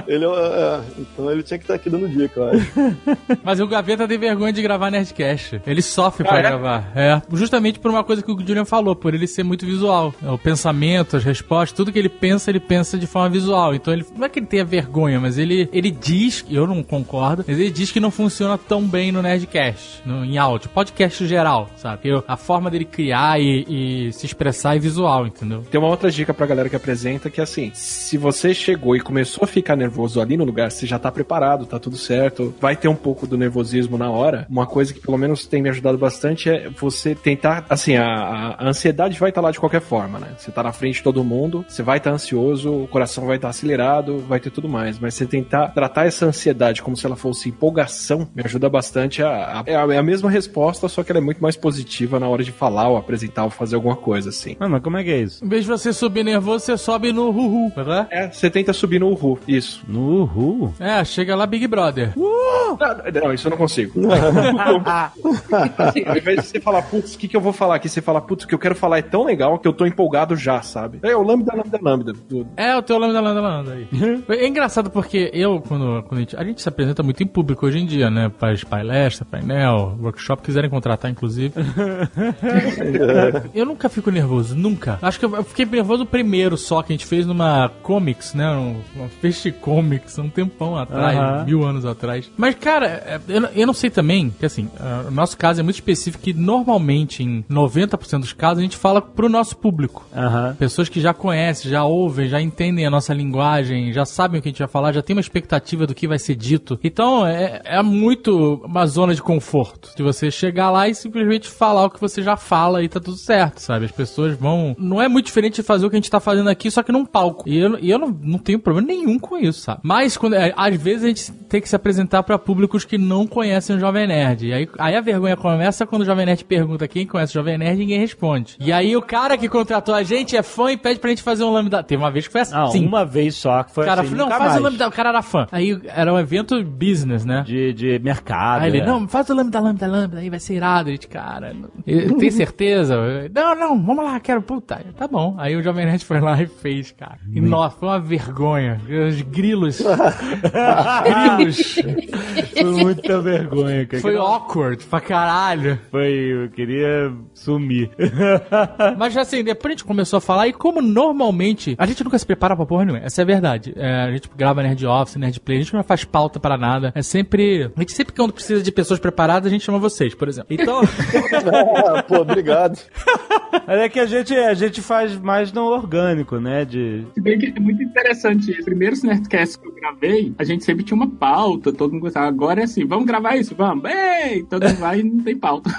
Ele, é, é, então ele tinha que estar aqui dando dica, eu acho. Mas o Gaveta tem vergonha de gravar Nerdcast. Ele sofre pra Ah, é? gravar. É. Justamente por uma coisa que o Julian falou, por ele ser muito visual. É, O pensamento, as respostas, tudo que ele pensa, ele pensa de forma visual. Então ele. Não é que ele tenha vergonha, mas ele, ele diz, eu não concordo, mas ele diz que não funciona tão bem no Nerdcast, no, em áudio. Podcast geral, sabe? Porque a forma dele criar e, e se expressar é visual, entendeu? Tem uma outra dica pra galera que apresenta que é assim, se você chegou e começou a ficar nervoso ali no lugar, você já tá preparado, tá tudo certo, vai ter um pouco do nervosismo na hora. Uma coisa que pelo menos tem me ajudado bastante é você tentar, assim, a, a ansiedade ansiedade vai estar lá de qualquer forma, né? Você tá na frente de todo mundo, você vai estar ansioso, o coração vai estar acelerado, vai ter tudo mais. Mas você tentar tratar essa ansiedade como se ela fosse empolgação, me ajuda bastante a. a é a- é a mesma resposta, só que ela é muito mais positiva na hora de falar ou apresentar ou fazer alguma coisa, assim. Ah, mas como é que é isso? Em vez de você subir nervoso, você sobe no ruhu, tá? É, você tenta subir no Uhu, isso. No Uhul? É, chega lá Big Brother. Não, não, isso eu não consigo. Ao invés de você falar, putz, o que, que eu vou falar aqui? Você fala, putz, o que eu quero falar é tão legal que eu tô empolgado já, sabe? É o lambda, lambda, lambda. do- É, o teu lambda, lambda, lambda aí. É engraçado porque eu, quando, quando a, gente, a gente se apresenta muito em público hoje em dia, né? Faz palestra, painel, workshop, quiserem contratar, inclusive. eu nunca fico nervoso, nunca. Acho que eu, fiquei nervoso primeiro só, que a gente fez numa comics, né? Um- Uma Fest Comics, um tempão atrás, Aham. mil anos atrás. Mas, cara, é, eu, não- eu não sei também, que assim, ah, o nosso caso é muito específico que normalmente, em 90% dos casos, a gente fala pro nosso público. Aham. Pessoas que já conhecem, já ouvem, já entendem a nossa linguagem, já sabem o que a gente vai falar, já tem uma expectativa do que vai ser dito. Então é, é muito uma zona de conforto. De você chegar lá e simplesmente falar o que você já fala e tá tudo certo, sabe? As pessoas vão. Não é muito diferente de fazer o que a gente tá fazendo aqui, só que num palco. E eu, e eu não, não tenho problema nenhum com isso, sabe? Mas quando, é, às vezes a gente tem que se apresentar pra públicos que não conhecem o Jovem Nerd. E aí, aí a vergonha começa quando o Jovem Nerd pergunta quem conhece o Jovem Nerd e ninguém responde. E aí o cara que contratou a gente é fã e pede pra gente fazer um lambda. Teve uma vez que foi assim. Não, uma vez só que foi O cara assim, não, faz mais. o lambda. O cara era fã. Aí era um evento business, né? De, de mercado. Aí ele, é. não, faz o lambda, lambda, lambda, aí vai ser irado. A gente, cara, tem certeza? Não, não, vamos lá, quero, puta. Tá bom. Aí o Jovem Nerd foi lá e fez, cara. E nossa, foi uma vergonha. Os grilos. Os grilos. Foi muita vergonha, cara. Foi awkward pra caralho. Foi, eu queria sumir. Mas assim, depois a gente começou a falar, e como normalmente, a gente nunca se prepara pra porra nenhuma, essa é a verdade. É, a gente grava Nerd Office, Nerd Play, a gente não faz pauta para nada. É sempre. A gente sempre, quando precisa de pessoas preparadas, a gente chama vocês, por exemplo. Então. Ah, pô, obrigado. Mas é que a gente, a gente faz mais no orgânico, né? De... Se bem que é muito interessante. Os primeiros Nerdcasts que eu gravei, a gente sempre tinha uma pauta, todo mundo gostava. Agora é assim, vamos gravar isso? Vamos. Ei! Todo mundo vai e não tem pauta.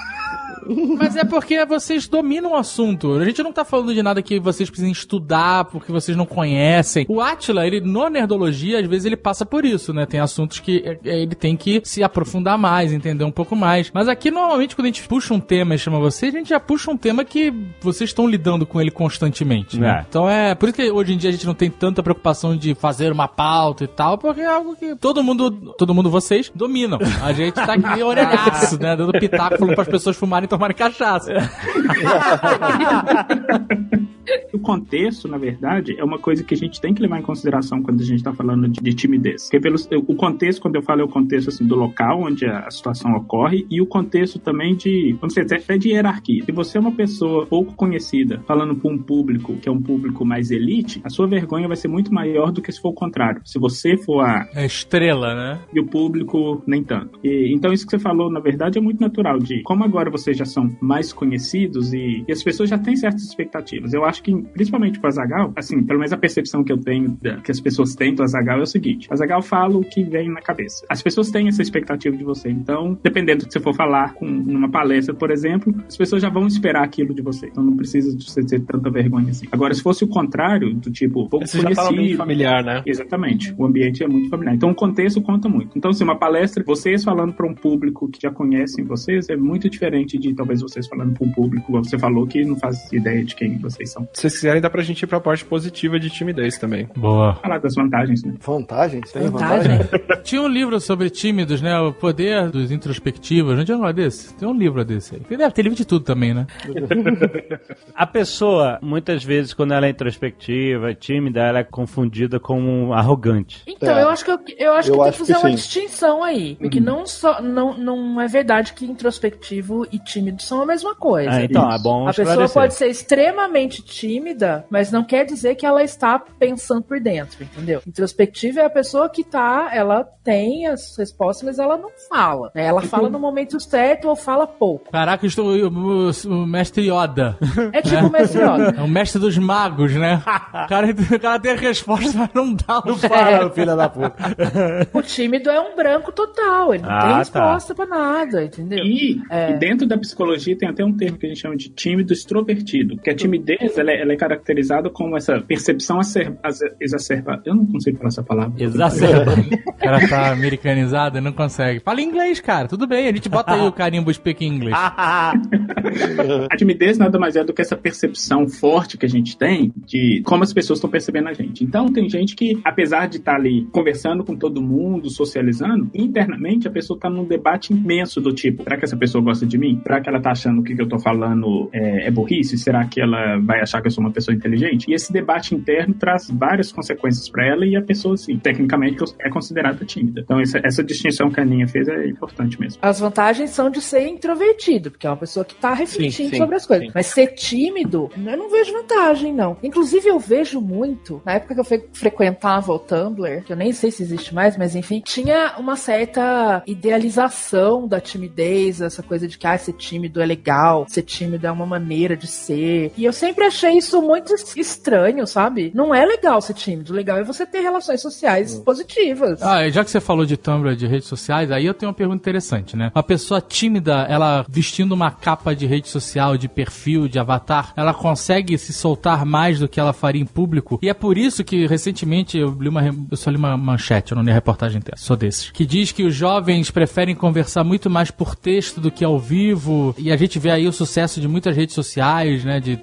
Mas é porque vocês dominam o assunto. A gente não tá falando de nada que vocês precisem estudar porque vocês não conhecem. O Atila, ele, no Nerdologia, às vezes ele passa por isso, né? Tem assuntos que é, é, ele tem que se aprofundar mais, entender um pouco mais. Mas aqui, normalmente, quando a gente puxa um tema e chama vocês, a gente já puxa um tema que vocês estão lidando com ele constantemente, né? É. Então é por isso que hoje em dia a gente não tem tanta preocupação de fazer uma pauta e tal, porque é algo que todo mundo, todo mundo vocês dominam. A gente tá aqui orelhaço, né? Dando para as pessoas fumarem tomarem cachaça. O contexto, na verdade, é uma coisa que a gente tem que levar em consideração quando a gente está falando de, de timidez. Porque pelo, o contexto, quando eu falo, é o contexto assim, do local onde a situação ocorre e o contexto também de, vamos dizer, até de hierarquia. Se você é uma pessoa pouco conhecida, falando para um público que é um público mais elite, a sua vergonha vai ser muito maior do que se for o contrário. Se você for a É estrela, né? e o público nem tanto. E, então isso que você falou, na verdade, é muito natural de como agora vocês já são mais conhecidos e, e as pessoas já têm certas expectativas. Eu acho que, principalmente com o Azagal, assim, pelo menos a percepção que eu tenho da- que as pessoas têm do Azagal é o seguinte: o Azagal fala o que vem na cabeça. As pessoas têm essa expectativa de você. Então, dependendo do que você for falar com, numa palestra, por exemplo, as pessoas já vão esperar aquilo de você. Então não precisa de você ter tanta vergonha assim. Agora, se fosse o contrário, do tipo, pouco Você já tá no conhecido, familiar, né? Exatamente. O ambiente é muito familiar. Então, o contexto conta muito. Então, assim, uma palestra, vocês falando para um público que já conhecem vocês, é muito diferente de talvez vocês falando para um público, como você falou, que não faz ideia de quem vocês são. Se vocês quiserem, dá pra gente ir pra parte positiva de timidez também. Boa. Falar das vantagens, né? Vantagens? Tem Vantagem. vantagem? Tinha um livro sobre tímidos, né? O poder dos introspectivos. Não tinha um desse? Tem um livro desse aí. Tem, deve ter livro de tudo também, né? A pessoa, muitas vezes, quando ela é introspectiva, é tímida, ela é confundida com um arrogante. Então, É. eu acho que, eu, eu acho Eu que tem acho que fazer que uma sim. distinção aí. Porque não, só, não, não é verdade que introspectivo e tímido são a mesma coisa. Ah, então, é bom A pessoa pode ser extremamente tímida, mas não quer dizer que ela está pensando por dentro, entendeu? Introspectiva é a pessoa que tá, ela tem as respostas, mas ela não fala. né? Ela fala no momento certo ou fala pouco. Caraca, eu estou o, o- o mestre Yoda. É tipo o mestre Yoda. É o mestre dos magos, né? O cara, o cara tem a resposta, mas não dá. Não Fala, filha da puta. O tímido é um branco total, ele não Ah, tem tá. resposta pra nada, entendeu? E, É. e dentro da psicologia tem até um termo que a gente chama de tímido extrovertido, que a timidez ela é, ela é caracterizada como essa percepção exacerbada. Eu não consigo falar essa palavra. Exacerbado. O cara tá americanizado e não consegue. Fala inglês, cara. Tudo bem, a gente bota aí o carimbo speak English. A timidez nada mais é do que essa percepção forte que a gente tem de como as pessoas estão percebendo a gente. Então, tem gente que, apesar de estar ali conversando com todo mundo, socializando, internamente a pessoa está num debate imenso do tipo: será que essa pessoa gosta de mim? Será que ela tá achando que o que eu tô falando é, é burrice? Será que ela vai achar que eu sou uma pessoa inteligente? E esse debate interno traz várias consequências para ela e a pessoa, assim, tecnicamente é considerada tímida. Então, essa, essa distinção que a Aninha fez é importante mesmo. As vantagens são de ser introvertido, porque é uma pessoa que tá refletindo sim, sobre as coisas. sim. Mas ser tímido, eu não vejo vantagem, não. Inclusive, eu vejo muito, na época que eu fre- frequentava o Tumblr, que eu nem sei se existe mais, mas enfim, tinha uma certa idealização da timidez, essa coisa de que ah, ser tímido é legal, ser tímido é uma maneira de ser. E eu sempre achei isso muito es- estranho, sabe? Não é legal ser tímido, o legal é você ter relações sociais positivas. Ah, e já que você falou de Tumblr, de redes sociais, aí eu tenho uma pergunta interessante, né? Uma pessoa tímida, ela vestindo uma capa de rede social, de perfil, de avatar, ela consegue se soltar mais do que ela faria em público. E é por isso que recentemente eu li uma, eu só li uma manchete, eu não li a reportagem inteira, sou desses, que diz que os jovens preferem conversar muito mais por texto do que ao vivo. E a gente vê aí o sucesso de muitas redes sociais, né? De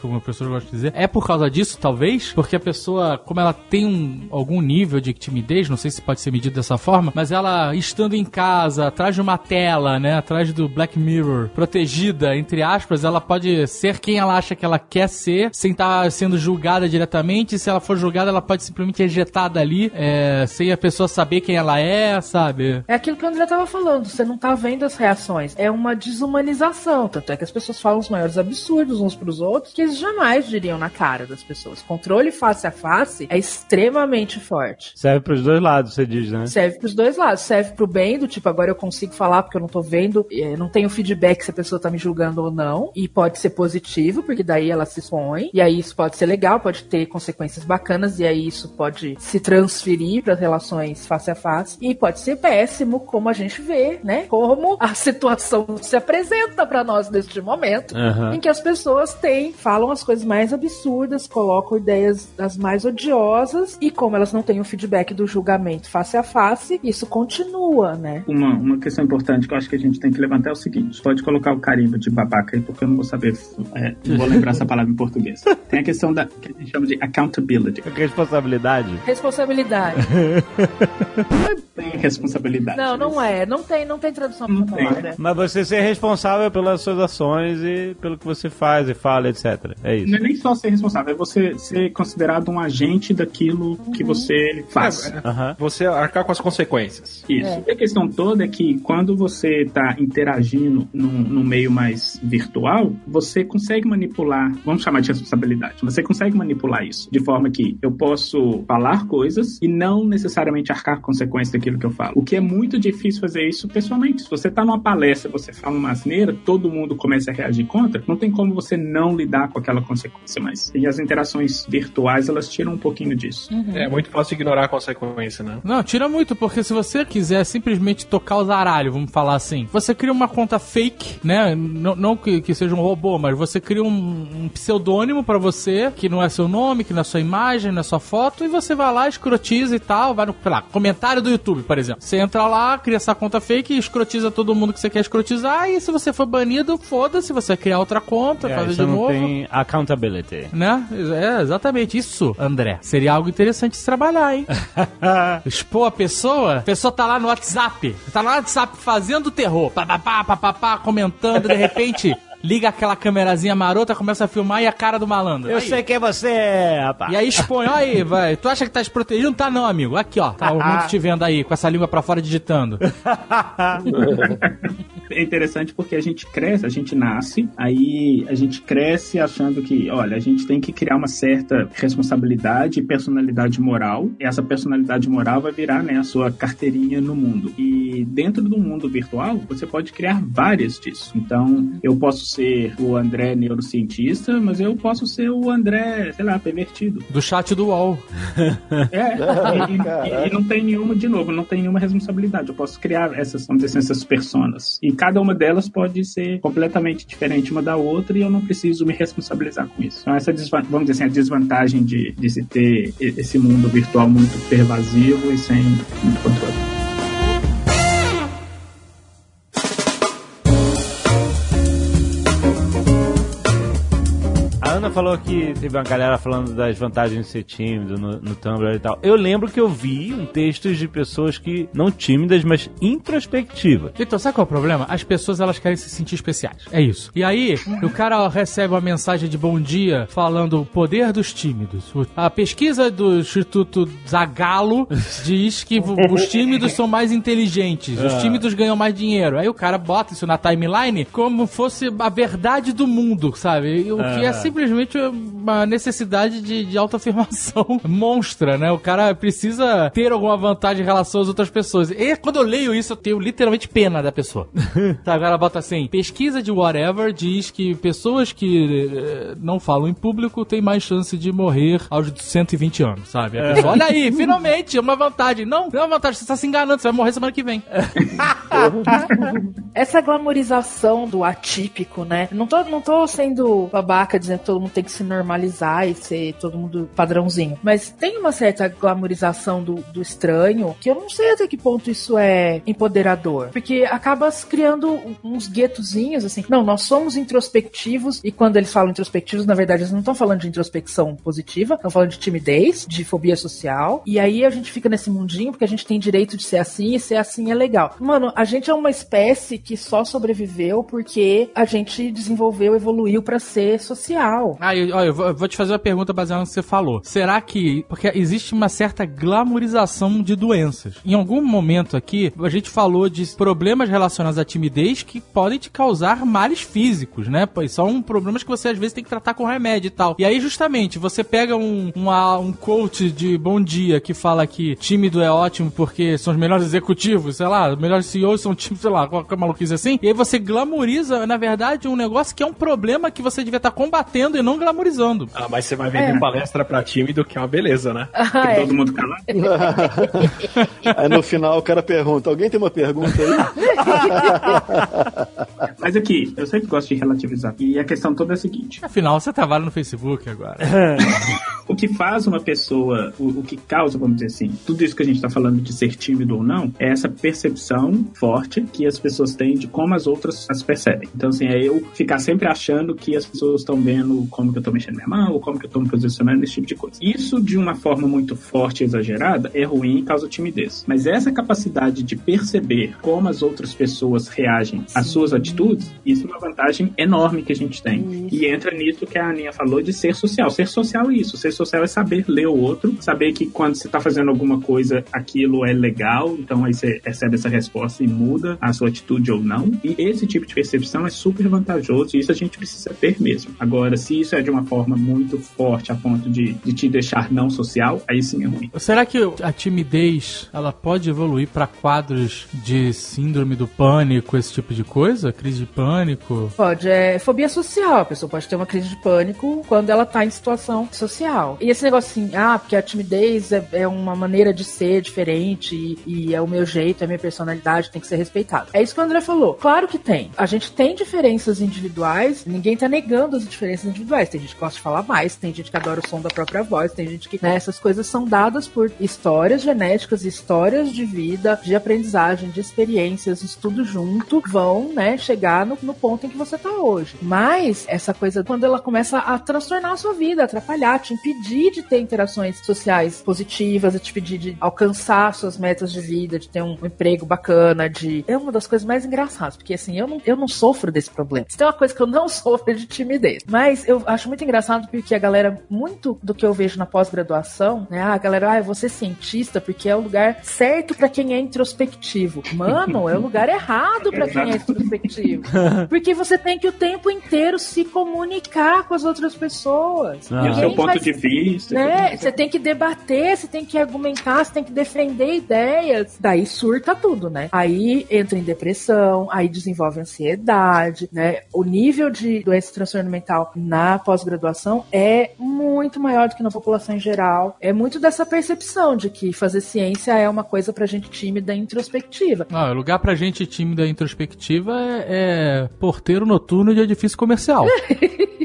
como a pessoa gosta de dizer. É por causa disso, talvez? Porque a pessoa, como ela tem um, algum nível de timidez, não sei se pode ser medido dessa forma, mas ela estando em casa, atrás de uma tela, né? Atrás do Black Mirror, protegida, entre aspas, ela pode ser quem ela acha que ela quer ser, sem estar sendo julgada diretamente. Se ela for julgada, ela pode simplesmente ejetar dali, é, sem a pessoa saber quem ela é, sabe? É aquilo que o André tava falando, você não tá vendo as reações. É uma desumanização. Tanto é que as pessoas falam os maiores absurdos uns pros outros que eles jamais diriam na cara das pessoas. Controle face a face é extremamente forte. Serve pros dois lados, você diz, né? Serve pros dois lados. Serve pro bem, do tipo, agora eu consigo falar porque eu não tô vendo, eh, não tenho feedback se a pessoa tá me julgando ou não. E pode ser positivo, porque daí ela se expõe. E aí isso pode ser legal, pode ter consequências bacanas. E aí isso pode se transferir para relações face a face. E pode ser péssimo, como a gente vê, né? Como a situação se apresenta para nós neste momento. Aham. Em que as pessoas falam as coisas mais absurdas, colocam ideias das mais odiosas. E como elas não têm o feedback do julgamento face a face, isso continua, né? Uma, uma questão importante que eu acho que a gente tem que levantar é o seguinte: pode colocar o carimbo de babaca aí, porque eu não vou saber, é, não vou lembrar essa palavra em português. Tem a questão da que a gente chama de accountability. Responsabilidade. Responsabilidade. É bem responsabilidade. Não, não é. Não tem, não tem tradução Não tem. palavra. Mas você ser responsável pelas suas ações e pelo que você faz e fala, etc. É isso. Não é nem só ser responsável, é você ser considerado um agente daquilo que você faz. Aham. Você arcar com as consequências. Isso. E a questão toda é que quando você está interagindo num, num meio mais virtual, você consegue manipular, vamos chamar de responsabilidade, você consegue manipular isso de forma que eu posso falar coisas e não necessariamente arcar com consequências daquilo que eu falo. O que é muito difícil fazer isso pessoalmente. Se você está numa palestra, você fala uma asneira, todo mundo começa a reagir contra, não tem como você não lidar com aquela consequência mais. E as interações virtuais, elas tiram um pouquinho disso. É muito fácil ignorar a consequência, né? Não, tira muito, porque se você quiser simplesmente tocar o zaralho, vamos falar assim, você cria uma conta fake, né? Não, não que, que seja um robô, mas você cria um, um pseudônimo pra você, que não é seu nome, que não é sua imagem, não é sua foto, e você vai lá, escrotiza e tal, vai no, lá, comentário do YouTube, por exemplo. Você entra lá, cria essa conta fake e escrotiza todo mundo que você quer escrotizar, e se você for banido, foda-se, você criar outra conta, É, fazer de novo. tem accountability. Né? É, exatamente. Isso, André. Seria algo interessante se trabalhar, hein? Expor a pessoa, a pessoa tá lá no WhatsApp, tá lá no WhatsApp fazendo terror, papapá, papapá, comentando, de repente. Liga aquela câmerazinha marota, começa a filmar e a cara do malandro. Eu Aí. sei quem você é, rapaz. E aí expõe, ó aí, vai. Tu acha que tá se protegendo? Tá não, amigo. Aqui, ó. Tá o mundo te vendo aí, com essa língua pra fora digitando. É interessante porque a gente cresce, a gente nasce, aí a gente cresce achando que, olha, a gente tem que criar uma certa responsabilidade e personalidade moral. E essa personalidade moral vai virar, né, a sua carteirinha no mundo. E dentro do mundo virtual, você pode criar várias disso. Então, eu posso ser o André neurocientista, mas eu posso ser o André, sei lá, pervertido. Do chat do UOL. É, e, e- e não tem nenhuma, de novo, não tem nenhuma responsabilidade. Eu posso criar essas, vamos dizer assim, essas personas. E cada uma delas pode ser completamente diferente uma da outra e eu não preciso me responsabilizar com isso. Então, essa vamos dizer assim, a desvantagem de, de se ter esse mundo virtual muito pervasivo e sem muito controle. Ana falou que teve uma galera falando das vantagens de ser tímido no, no Tumblr e tal. Eu lembro que eu vi um textos de pessoas que, não tímidas, mas introspectivas. Então, sabe qual é o problema? As pessoas elas querem se sentir especiais. É isso. E aí, o cara recebe uma mensagem de bom dia falando o poder dos tímidos. A pesquisa do Instituto Zagalo diz que os tímidos são mais inteligentes, os Ah. tímidos ganham mais dinheiro. Aí o cara bota isso na timeline como fosse a verdade do mundo, sabe? O que é Ah. Simplesmente uma necessidade de, de autoafirmação monstra, né? O cara precisa ter alguma vantagem em relação às outras pessoas. E quando eu leio isso, eu tenho literalmente pena da pessoa. tá, agora bota assim: pesquisa de whatever diz que pessoas que eh, não falam em público têm mais chance de morrer aos 120 anos, sabe? A pessoa, olha aí, finalmente, é uma vantagem. Não, não é uma vantagem, você tá se enganando, você vai morrer semana que vem. Essa glamorização do atípico, né? Não tô, não tô sendo babaca dizendo que todo mundo tem que se normalizar e ser todo mundo padrãozinho. Mas tem uma certa glamorização do, do estranho que eu não sei até que ponto isso é empoderador. Porque acaba criando uns guetozinhos, assim. Não, nós somos introspectivos e quando eles falam introspectivos, na verdade, eles não estão falando de introspecção positiva, estão falando de timidez, de fobia social. E aí a gente fica nesse mundinho porque a gente tem direito de ser assim e ser assim é legal. Mano, a gente é uma espécie que só sobreviveu porque a gente desenvolveu, evoluiu pra ser social. Ah, eu, eu vou, te fazer uma pergunta baseada no que você falou. Será que. Porque existe uma certa glamorização de doenças. Em algum momento aqui, a gente falou de problemas relacionados à timidez que podem te causar males físicos, né? Pois são problemas que você às vezes tem que tratar com remédio e tal. E aí, justamente, você pega um, uma- um coach de bom dia que fala que tímido é ótimo porque são os melhores executivos, sei lá, os melhores CEOs são tímidos, sei lá, qualquer maluquice assim. E aí você glamoriza, na verdade, um negócio que é um problema que você devia estar combatendo e não glamorizando. Ah, mas você vai vender É. palestra pra tímido, que é uma beleza, né? Ah, é. Todo mundo calado. Aí no final o cara pergunta: alguém tem uma pergunta aí? Mas aqui, eu sempre gosto de relativizar. E a questão toda é a seguinte: Afinal, você trabalha no Facebook agora. o que faz uma pessoa, o, o que causa, vamos dizer assim, tudo isso que a gente está falando de ser tímido ou não, é essa percepção forte que as pessoas têm de como as outras as percebem. Então, assim, é eu ficar sempre achando que as pessoas estão vendo como que eu tô mexendo minha mão, ou como que eu tô me posicionando, esse tipo de coisa. Isso, de uma forma muito forte e exagerada, é ruim e causa timidez. Mas essa capacidade de perceber como as outras pessoas reagem às suas atitudes, isso é uma vantagem enorme que a gente tem. E entra nisso que a Aninha falou de ser social. Ser social é isso. Ser social é saber ler o outro, saber que quando você está fazendo alguma coisa, aquilo é legal, então aí você recebe essa resposta e muda a sua atitude ou não. E esse tipo de percepção é super vantajoso e isso a gente precisa ter mesmo. Agora, se isso é de uma forma muito forte a ponto de, de te deixar não social, aí sim é ruim. Será que a timidez ela pode evoluir para quadros de síndrome do pânico, esse tipo de coisa? Crise de pânico? Pode, é fobia social. A pessoa pode ter uma crise de pânico quando ela tá em situação social. E esse negócio assim, ah, porque a timidez é, é uma maneira de ser diferente e, e é o meu jeito, é a minha personalidade, tem que ser respeitado. É isso que o André falou. Claro que tem. A gente tem diferenças individuais, ninguém tá negando as diferenças individuais. Tem gente que gosta de falar mais, tem gente que adora o som da própria voz, tem gente que. Né, essas coisas são dadas por histórias genéticas, histórias de vida, de aprendizagem, de experiências, isso tudo junto, vão, né, chegar no, no ponto em que você tá hoje. Mas essa coisa, quando ela começa a transtornar a sua vida, atrapalhar, te impedir de ter interações sociais positivas, te impedir de alcançar suas metas de vida, de ter um emprego bacana, de. É uma das coisas mais engraçadas, porque assim, eu não, eu não sofro desse problema. Se tem uma coisa que eu não sofro é de timidez. Mas eu acho muito engraçado porque a galera, muito do que eu vejo na pós-graduação, né? Ah, a galera, ah, eu vou ser cientista porque é o lugar certo pra quem é introspectivo. Mano, é o lugar errado pra quem é introspectivo. Porque você tem que o tempo inteiro se comunicar com as outras pessoas. E o seu ponto vai- de vista. né? Você tem que debater, você tem que argumentar, você tem que defender ideias. Daí surta tudo, né? Aí entra em depressão, aí desenvolve ansiedade, né? O nível de doença transtorno mental na pós-graduação é muito maior do que na população em geral. É muito dessa percepção de que fazer ciência é uma coisa pra gente tímida e introspectiva. Não, o lugar pra gente tímida e introspectiva é, é porteiro noturno de edifício comercial.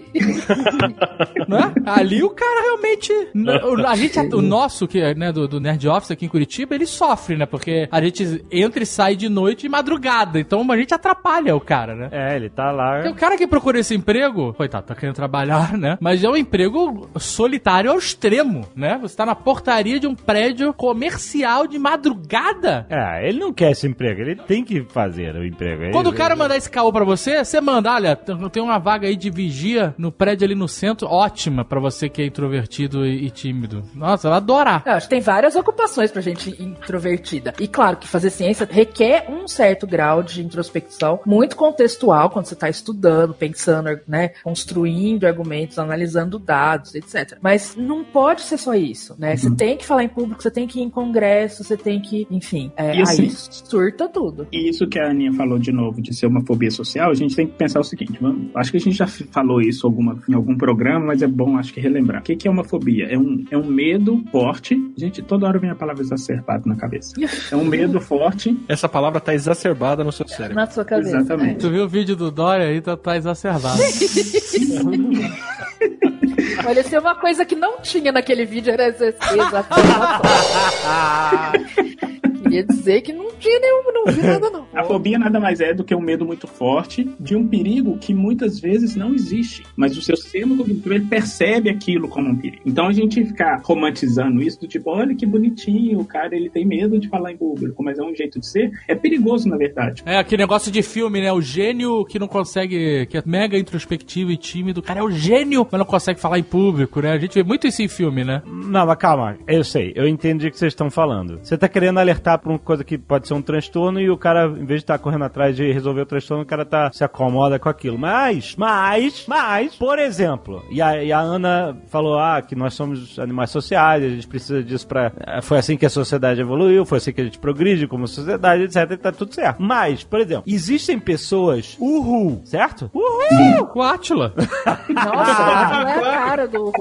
né? Ali o cara realmente. o- A gente, o nosso, que é né, do, do Nerd Office aqui em Curitiba, ele sofre, né? Porque a gente entra e sai de noite e madrugada. Então a gente atrapalha o cara, né? É, ele tá lá. Tem o cara que procura esse emprego, coitado, tá querendo trabalhar, né? Mas é um emprego solitário ao extremo, né? Você tá na portaria de um prédio comercial de madrugada. É, ele não quer esse emprego, ele tem que fazer o emprego. Quando o isso. cara mandar esse caô pra você, você manda, olha, tem uma vaga aí de vigia no prédio ali no centro, ótima pra você que é introvertido e, e tímido. Nossa, ela adorar. Eu acho que tem várias ocupações pra gente introvertida. E claro que fazer ciência requer um certo grau de introspecção, muito contextual, quando você tá estudando, pensando, né, construindo argumentos, analisando dados, etc. Mas não pode ser só isso, né? Você tem que falar em público, você tem que ir em congresso, você tem que, enfim, é, E assim- aí surta tudo. E isso que a Aninha falou de novo, de ser uma fobia social, a gente tem que pensar o seguinte: vamos, acho que a gente já falou isso alguma, em algum programa, mas é bom, acho que relembrar. O que, que é uma fobia? É um, é um medo forte. Gente, toda hora vem a palavra exacerbado na cabeça. É um medo forte. Essa palavra tá exacerbada no seu cérebro. Na sua cabeça. Exatamente. Tu viu o vídeo do Dória aí, tá, tá exacerbado. Olha, se é uma coisa que não tinha naquele vídeo era essa exatamente. Queria dizer que não tinha nenhum, não vi nada não. A fobia nada mais é do que um medo muito forte de um perigo que muitas vezes não existe. Mas o seu sistema cognitivo ele percebe aquilo como um perigo. Então a gente ficar romantizando isso do tipo, olha que bonitinho, o cara ele tem medo de falar em público, mas é um jeito de ser, é perigoso na verdade. É aquele negócio de filme, né? O gênio que não consegue, que é mega introspectivo e tímido. O cara é o gênio, mas não consegue falar em público, né? A gente vê muito isso em filme, né? Não, mas calma, eu sei, eu entendi o que vocês estão falando. Você tá querendo alertar pra uma coisa que pode ser um transtorno e o cara, em vez de estar correndo atrás de resolver o transtorno, o cara tá, se acomoda com aquilo. Mas, mas, mas, por exemplo, e a, e a Ana falou, ah, que nós somos animais sociais, a gente precisa disso pra... eh, Foi assim que a sociedade evoluiu, foi assim que a gente progride como sociedade, etc, e tá tudo certo. Mas, por exemplo, existem pessoas, uhul, certo? Uhul! O Átila. Nossa, ela é a cara do.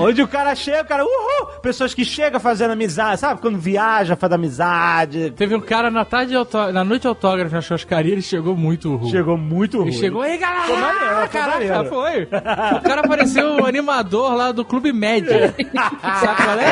Onde o cara chega, o cara, uhul! Pessoas que chegam fazendo amizade, sabe? Quando viaja, faz amizade. Teve um cara na tarde autó- na noite de autógrafo na churrascaria, ele chegou muito ruim. Chegou muito ruim. Ele chegou aí, galera! Foi maneiro, foi Caraca, maneiro. foi. O cara pareceu o animador lá do Clube Médio. Sabe qual é?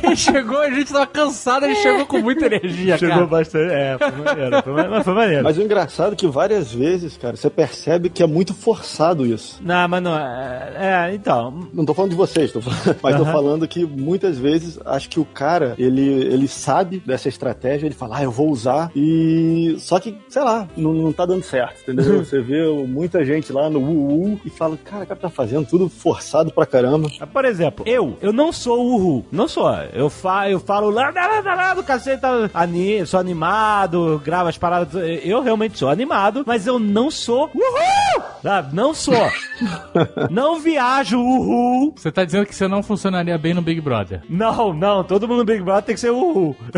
Ele chegou, a gente tava cansado, ele chegou com muita energia, Chegou cara. bastante. É, foi maneiro. Foi, ma- mas foi maneiro. Mas o engraçado é que várias vezes, cara, você percebe que é muito forçado isso. Não, mas não. É, é, então. Não tô falando de vocês, tô falando- mas tô Aham. falando que muitas vezes acho que o cara, ele, ele sabe dessa estratégia, ele fala, ah, eu vou usar, e só que, sei lá, não, não tá dando certo, entendeu? Você vê muita gente lá no UU e fala, cara, o cara tá fazendo tudo forçado pra caramba. Por exemplo, eu, eu não sou Uhu. Não sou. Eu, fa, eu falo lá, lá, lá, lá, do cacete, ani, sou animado, gravo as paradas. Eu realmente sou animado, mas eu não sou Uhul! Sabe? Não sou. não viajo Uhul. Você tá dizendo que você não funcionaria bem no Big Brother. Não, não, todo mundo no Big Brother tem que ser Uhul.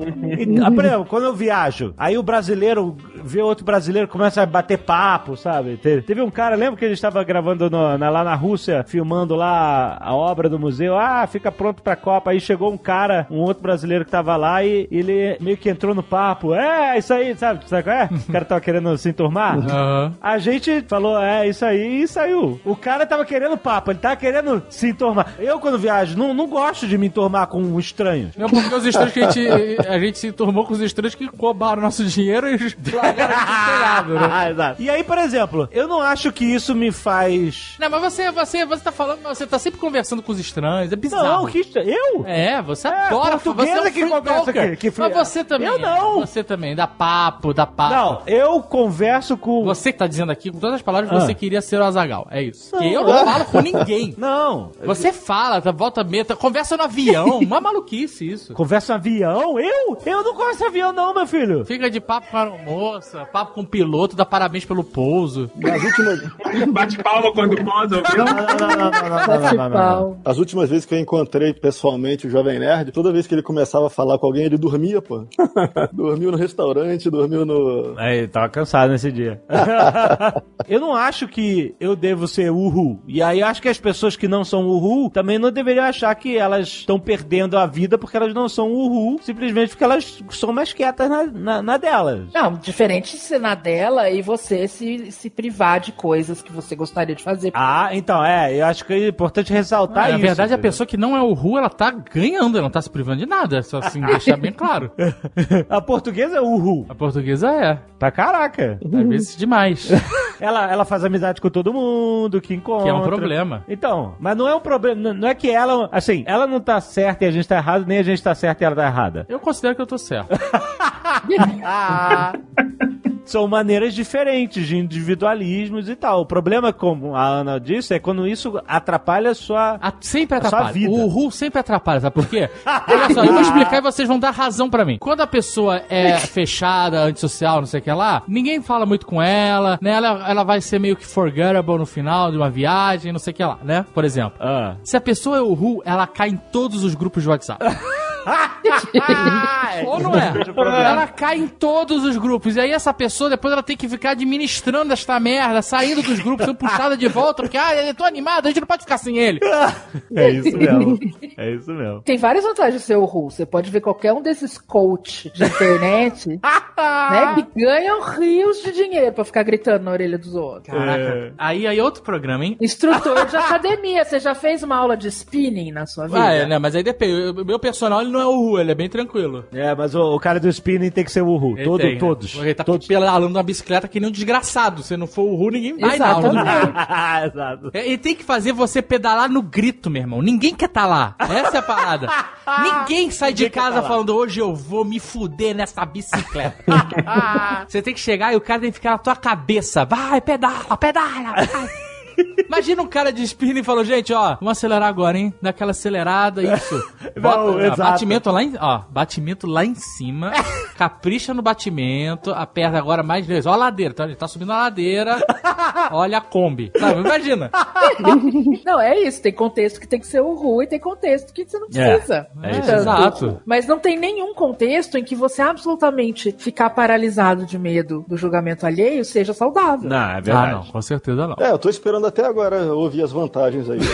E, ah, por exemplo, quando eu viajo, aí o brasileiro vê outro brasileiro começa a bater papo, sabe? Teve, um cara, lembra que ele estava gravando no- na- lá na Rússia, filmando lá a obra do museu? Ah, fica pronto pra Copa. Aí chegou um cara, um outro brasileiro que tava lá e ele meio que entrou no papo. É, isso aí, sabe? Sabe qual é? O cara tava querendo se enturmar. Aham. A gente falou, é, isso aí, e saiu. O cara tava querendo papo, ele tava querendo se entormar. Eu, quando viajo, não, não gosto de me entormar com um estranho. Não, porque os estranhos que a gente, a gente se enturmou com os estranhos que roubaram nosso dinheiro e largaram a gente né? Ah, exato. E aí, por exemplo, eu não acho que isso me faz. Não, mas você, você, você tá falando, você tá sempre conversando com os estranhos, é bizarro. Não, que estra- Eu? É, você É, adora, você é portuguesa um que conversa aqui, que free- Mas você também. Eu não. Você também, dá papo, dá papo. Não, eu converso com. Você que tá dizendo aqui, com todas as palavras, Ah. você queria ser o Azagal. É isso. Não. Eu não falo com ninguém. Não. Você fala, tá, volta meta, conversa no avião. Uma maluquice isso. Conversa no avião? Eu? Eu não converso avião, não, meu filho. Fica de papo com a moça, papo com o piloto, dá parabéns pelo pouso. Nas últimas, Bate palma quando ouviu? Não, não, não, não, não, não, não, Bate não, não, não. pau. as últimas vezes que eu encontrei pessoalmente o Jovem Nerd, toda vez que ele começava a falar com alguém, ele dormia, pô. dormiu no restaurante, dormiu no. É, tava cansado nesse dia. eu não acho que eu devo ser uhul. E aí eu acho que as pessoas que não são uhul também não deveriam achar que elas estão perdendo a vida porque elas não são uhul, simplesmente porque elas são mais quietas na, na, na delas. Não, diferente de ser na dela e você se, se privar de coisas que você gostaria de fazer. Ah, então, é, eu acho que é importante ressaltar Ah, isso. na verdade, a pessoa que não é o Ru, ela tá ganhando, ela não tá se privando de nada. Só assim, deixar bem claro. a portuguesa é uhul. A portuguesa é. Pra caraca. Às vezes demais. Ela, ela faz amizade com todo mundo, que encontra. Que é um problema. Então, mas não é um problema. Não é que ela, assim, ela não tá certa e a gente tá errado, nem a gente tá certo e ela tá errada. Eu considero que eu tô certo. São maneiras diferentes de individualismos e tal. O problema, como a Ana disse, é quando isso atrapalha a sua. A- sempre A sua atrapalha. vida. O Ru sempre atrapalha, sabe por quê? Olha só, eu vou explicar e vocês vão dar razão pra mim. Quando a pessoa é fechada, antissocial, não sei o que lá, ninguém fala muito com ela, né? Ela, ela vai ser meio que forgettable no final de uma viagem, não sei o que lá, né? Por exemplo. Ah. Se a pessoa é o Ru, ela cai em todos os grupos de WhatsApp. Ou não é? Ela cai em todos os grupos. E aí essa pessoa depois ela tem que ficar administrando esta merda, saindo dos grupos, sendo puxada de volta, porque, ah, eu tô animado, a gente não pode ficar sem ele. É isso mesmo. É isso mesmo. Tem várias vantagens de ser o Ru. Você pode ver qualquer um desses coach de internet, né? Que ganham rios de dinheiro pra ficar gritando na orelha dos outros. Caraca. É. Aí, aí outro programa, hein? Instrutor de academia. Você já fez uma aula de spinning na sua vida? Ah, é, né? Mas aí depende. O meu personal ele não é o Ru, ele é bem tranquilo. É, mas o, o cara do spinning tem que ser o Ru. Ele Todo, tem, né? todos. Porque ele tá todos. pedalando na bicicleta que nem um desgraçado. Se não for o Ru, ninguém vai. Exatamente. Exato. É, Ele tem que fazer você pedalar no grito, meu irmão. Ninguém quer tá lá. Essa é a parada. Ninguém sai de Ninguém quer casa tá falando, hoje eu vou me fuder nessa bicicleta. você tem que chegar e o cara tem que ficar na tua cabeça. Vai, pedala, pedala. vai. Imagina um cara de spinning e falou, gente, ó, vamos acelerar agora, hein? Dá aquela acelerada, isso. Bota, Não, ó, exato. batimento lá em, ó, batimento lá em cima. capricha no batimento, aperta agora mais vezes. Ó a ladeira, tá? Ele tá subindo a ladeira. Olha a Kombi. Sabe? Imagina. Não, é isso. Tem contexto que tem que ser o Ru e tem contexto que você não precisa. é de isso. Exato. Mas não tem nenhum contexto em que você absolutamente ficar paralisado de medo do julgamento alheio seja saudável. Não, é Ah, verdade. não, com certeza não. É, eu tô esperando até agora ouvir as vantagens aí.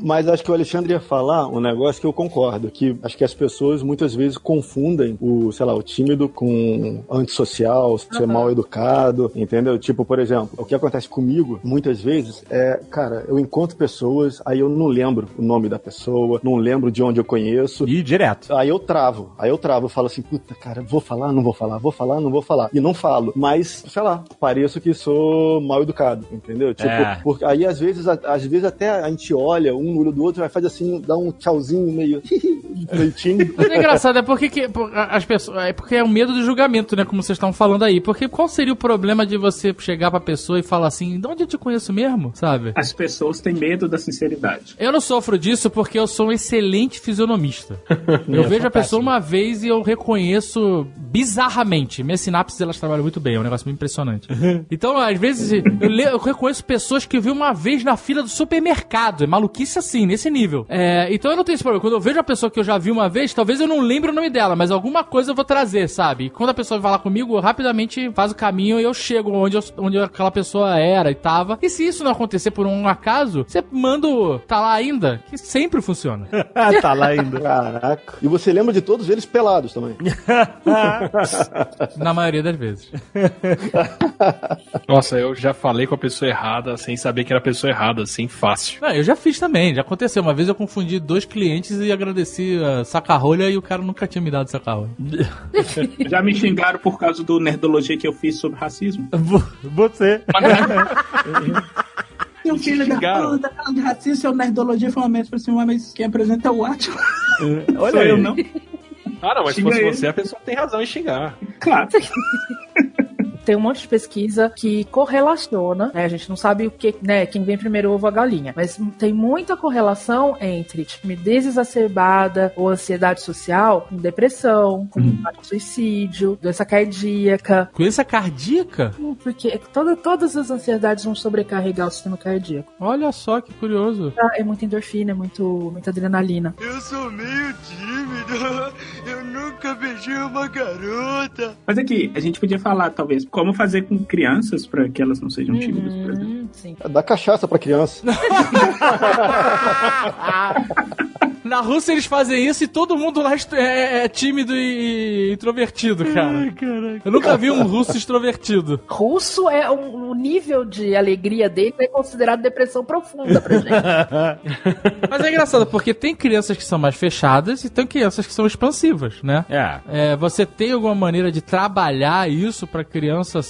Mas acho que o Alexandre ia falar um negócio que eu concordo, que acho que as pessoas muitas vezes confundem o, sei lá, o tímido com antissocial, ser mal educado, entendeu? Tipo, por exemplo, o que acontece comigo muitas vezes é, cara, eu encontro pessoas, aí eu não lembro o nome da pessoa, não lembro de onde eu conheço. E direto. Aí eu travo, aí eu travo, eu falo assim, puta, cara, vou falar, não vou falar, vou falar, não vou falar. E não falo, mas, sei lá, pareço que sou mal educado, entendeu? Tipo, É. porque aí às vezes, às vezes até a gente olha um no olho do outro, vai fazer assim, dá um tchauzinho meio, meio tímido. Mas é engraçado, é porque que, as pessoas. É porque é o medo do julgamento, né? Como vocês estão falando aí. Porque qual seria o problema de você chegar pra pessoa e falar assim, de onde eu te conheço mesmo? Sabe? As pessoas têm medo da sinceridade. Eu não sofro disso porque eu sou um excelente fisionomista. Eu vejo a pessoa uma vez e eu reconheço bizarramente. Minhas sinapses elas trabalham muito bem, é um negócio muito impressionante. Impressionante. Então, às vezes, eu, le- eu reconheço pessoas que eu vi uma vez na fila do supermercado. É maluquice assim, nesse nível. É, então eu não tenho esse problema. Quando eu vejo uma pessoa que eu já vi uma vez, talvez eu não lembre o nome dela, mas alguma coisa eu vou trazer, sabe? E quando a pessoa vai falar comigo, eu rapidamente faz o caminho e eu chego onde, eu- onde aquela pessoa era e tava. E se isso não acontecer por um acaso, você manda o tá lá ainda, que sempre funciona. tá lá ainda. Caraca. E você lembra de todos eles pelados também. Na maioria das vezes. Nossa, eu já falei com a pessoa errada sem saber que era a pessoa errada, assim, fácil. Não, eu já fiz também, já aconteceu. Uma vez eu confundi dois clientes e agradeci a saca-rolha e o cara nunca tinha me dado saca-rolha. Já me xingaram por causa do nerdologia que eu fiz sobre racismo. Você. Seu filho da puta, falando de racismo, seu nerdologia foi uma vez pra assim, "Ué, mas quem apresenta é o Atila. Olha Sou aí. eu, não? Ah, não, mas se Xinga fosse ele. você, a pessoa tem razão em xingar. Claro. Tem um monte de pesquisa que correlaciona, né? A gente não sabe o que, né? Quem vem primeiro ovo ou a galinha, mas tem muita correlação entre timidez exacerbada ou ansiedade social com depressão, com suicídio, doença cardíaca, Doença cardíaca? Hum, porque toda, todas as ansiedades vão sobrecarregar o sistema cardíaco. Olha só que curioso. Ah, É muita endorfina, é muito, muita adrenalina. Eu sou meio tímido. Eu nunca beijei uma garota. Mas aqui, a gente podia falar, talvez, como fazer com crianças pra que elas não sejam tímidas, por exemplo. Hum, sim. Dá cachaça pra criança. Na Rússia eles fazem isso e todo mundo lá est- é, é tímido e introvertido, cara. Eu nunca vi um russo extrovertido. Russo é um, o nível de alegria dele é considerado depressão profunda pra gente. Mas é engraçado, porque tem crianças que são mais fechadas e tem crianças que são expansivas, né? É. É, você tem alguma maneira de trabalhar isso pra criança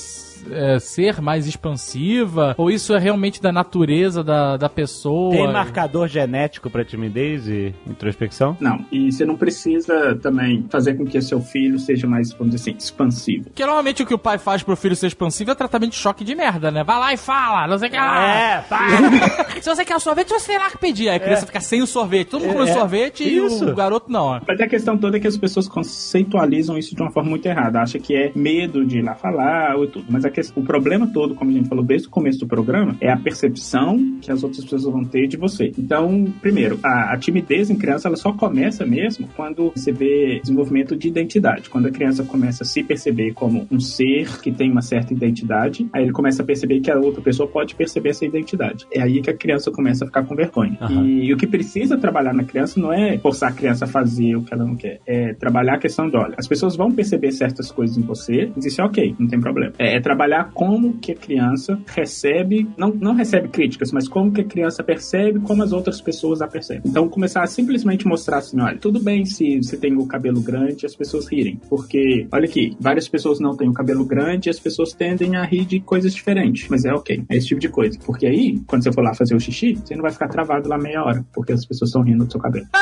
é, ser mais expansiva? Ou isso é realmente da natureza da, da pessoa? Tem marcador genético pra timidez e introspecção? Não, e você não precisa também fazer com que seu filho seja mais, vamos dizer assim, expansivo. Porque normalmente o que o pai faz pro filho ser expansivo é tratamento de choque de merda, né? Vai lá e fala, não sei o que lá. É, pá. Se você quer o sorvete, você lá que pedir. Aí a criança fica sem o sorvete. Todo mundo come É, sorvete isso. e o garoto não. ó. Mas a questão toda é que as pessoas conceitualizam isso de uma forma muito errada. Acha que é medo de ir lá falar ou tudo. Mas a questão, o problema todo, como a gente falou desde o começo do programa, é a percepção que as outras pessoas vão ter de você. Então, primeiro, a, a timidez em criança ela só começa mesmo quando você vê desenvolvimento de identidade. Quando a criança começa a se perceber como um ser que tem uma certa identidade, aí ele começa a perceber que a outra pessoa pode perceber essa identidade. É aí que a criança começa a ficar com vergonha. Aham. E, o que precisa trabalhar na criança não é forçar a criança a fazer o que ela não quer, é trabalhar a questão de, olha, as pessoas vão perceber certas coisas em você e dizer, ok, não tem problema. É, é trabalhar como que a criança recebe, não, não recebe críticas, mas como que a criança percebe como as outras pessoas a percebem. Então, começar a simplesmente mostrar assim, olha, tudo bem se você tem o cabelo grande e as pessoas rirem, porque, olha aqui, várias pessoas não têm o cabelo grande e as pessoas tendem a rir de coisas diferentes, mas é ok, é esse tipo de coisa. Porque aí, quando você for lá fazer o xixi, você não vai ficar travado lá meia hora, porque as pessoas estão rindo do seu cabelo.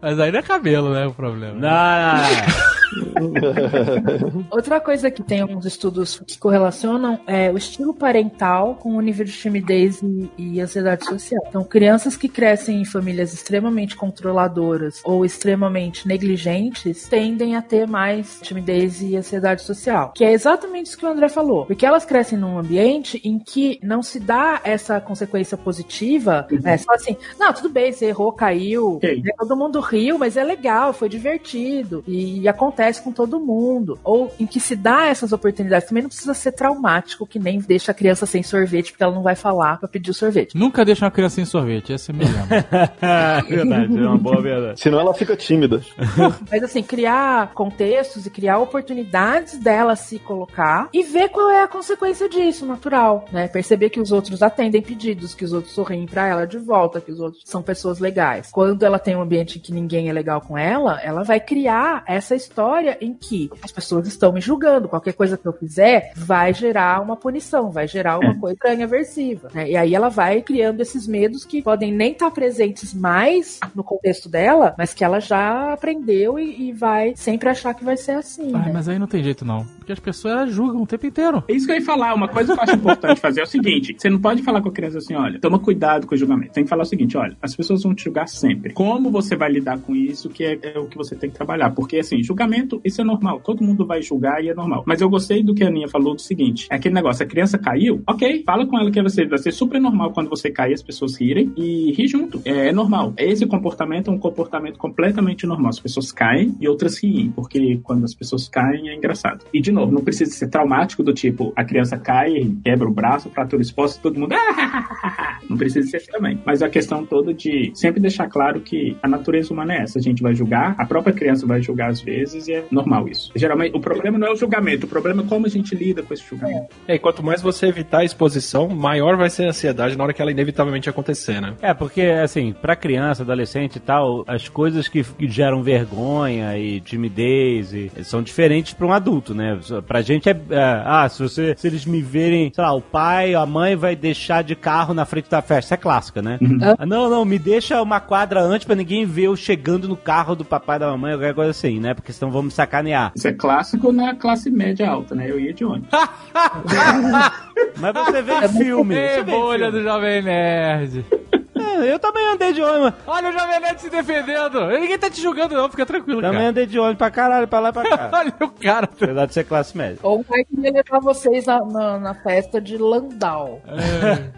Mas aí não é cabelo, né? O problema. Não, Outra coisa que tem alguns estudos que correlacionam é o estilo parental com o nível de timidez e, e ansiedade social. Então, crianças que crescem em famílias extremamente controladoras ou extremamente negligentes tendem a ter mais timidez e ansiedade social. Que é exatamente isso que o André falou. Porque elas crescem num ambiente em que não se dá essa consequência positiva. Né? Só assim, não, tudo bem, você errou, caiu. Ok. né? Todo mundo riu, mas é legal, foi divertido. E acontece com todo mundo. Ou em que se dá essas oportunidades. Também não precisa ser traumático, que nem deixa a criança sem sorvete, porque ela não vai falar pra pedir o sorvete. Nunca deixa uma criança sem sorvete, esse me lembra. verdade, é uma boa verdade. Senão ela fica tímida. Mas assim, criar contextos e criar oportunidades dela se colocar e ver qual é a consequência disso, natural, né? Perceber que os outros atendem pedidos, que os outros sorriem pra ela de volta, que os outros são pessoas legais. Quando ela tem um ambiente em que ninguém é legal com ela, ela vai criar essa história em que as pessoas estão me julgando. Qualquer coisa que eu fizer vai gerar uma punição, vai gerar uma coisa estranha, aversiva. né? E aí ela vai criando esses medos que podem nem estar presentes mais no contexto dela, mas que ela já aprendeu e, e vai sempre achar que vai ser assim. Ai, né? mas aí não tem jeito não. Porque as pessoas julgam o tempo inteiro. É isso que eu ia falar. Uma coisa que eu acho importante fazer é o seguinte: você não pode falar com a criança assim, olha, toma cuidado com o julgamento. Tem que falar o seguinte: olha, as pessoas vão te julgar sempre. Como você vai lidar com isso, que é, é o que você tem que trabalhar. Porque, assim, julgamento, isso é normal. Todo mundo vai julgar e é normal. Mas eu gostei do que a Aninha falou do seguinte: é aquele negócio, a criança caiu, ok, fala com ela que vai ser, vai ser super normal quando você cair, as pessoas rirem e rir junto. É, é normal. Esse comportamento é um comportamento completamente normal. As pessoas caem e outras riem, porque quando as pessoas caem é engraçado. E, de novo, não precisa ser traumático do tipo, a criança cai, quebra o braço, fratura exposta, todo mundo. Não precisa ser assim também. Mas a questão toda de sempre deixar claro que a natureza humana é essa. A gente vai julgar, a própria criança vai julgar às vezes e é normal isso. Geralmente, o problema não é o julgamento, o problema é como a gente lida com esse julgamento. É, e quanto mais você evitar a exposição, maior vai ser a ansiedade na hora que ela inevitavelmente acontecer, né? É, porque, assim, pra criança, adolescente e tal, as coisas que, geram vergonha e timidez e, são diferentes pra um adulto, né? Pra gente é, é, Ah, se você. Se eles me verem, sei lá, o pai, a mãe vai deixar de carro na frente da festa. Isso é clássica, né? Ah, não, não, me deixa uma quadra antes pra ninguém ver eu chegando no carro do papai e da mamãe, qualquer coisa assim, né? Porque senão vão me sacanear. Isso é clássico na classe média alta, né? Eu ia de ônibus. Mas você vê filme. Ei, você vê bolha filme. do Jovem Nerd. É, eu também andei de ônibus. Olha o Jovem Nerd se defendendo. Ninguém tá te julgando, não. Fica tranquilo, Também cara. andei de ônibus pra caralho, pra lá e pra cá. Olha o cara. Apesar de ser classe média. Ou vai querer levar vocês na, na, na festa de Landau.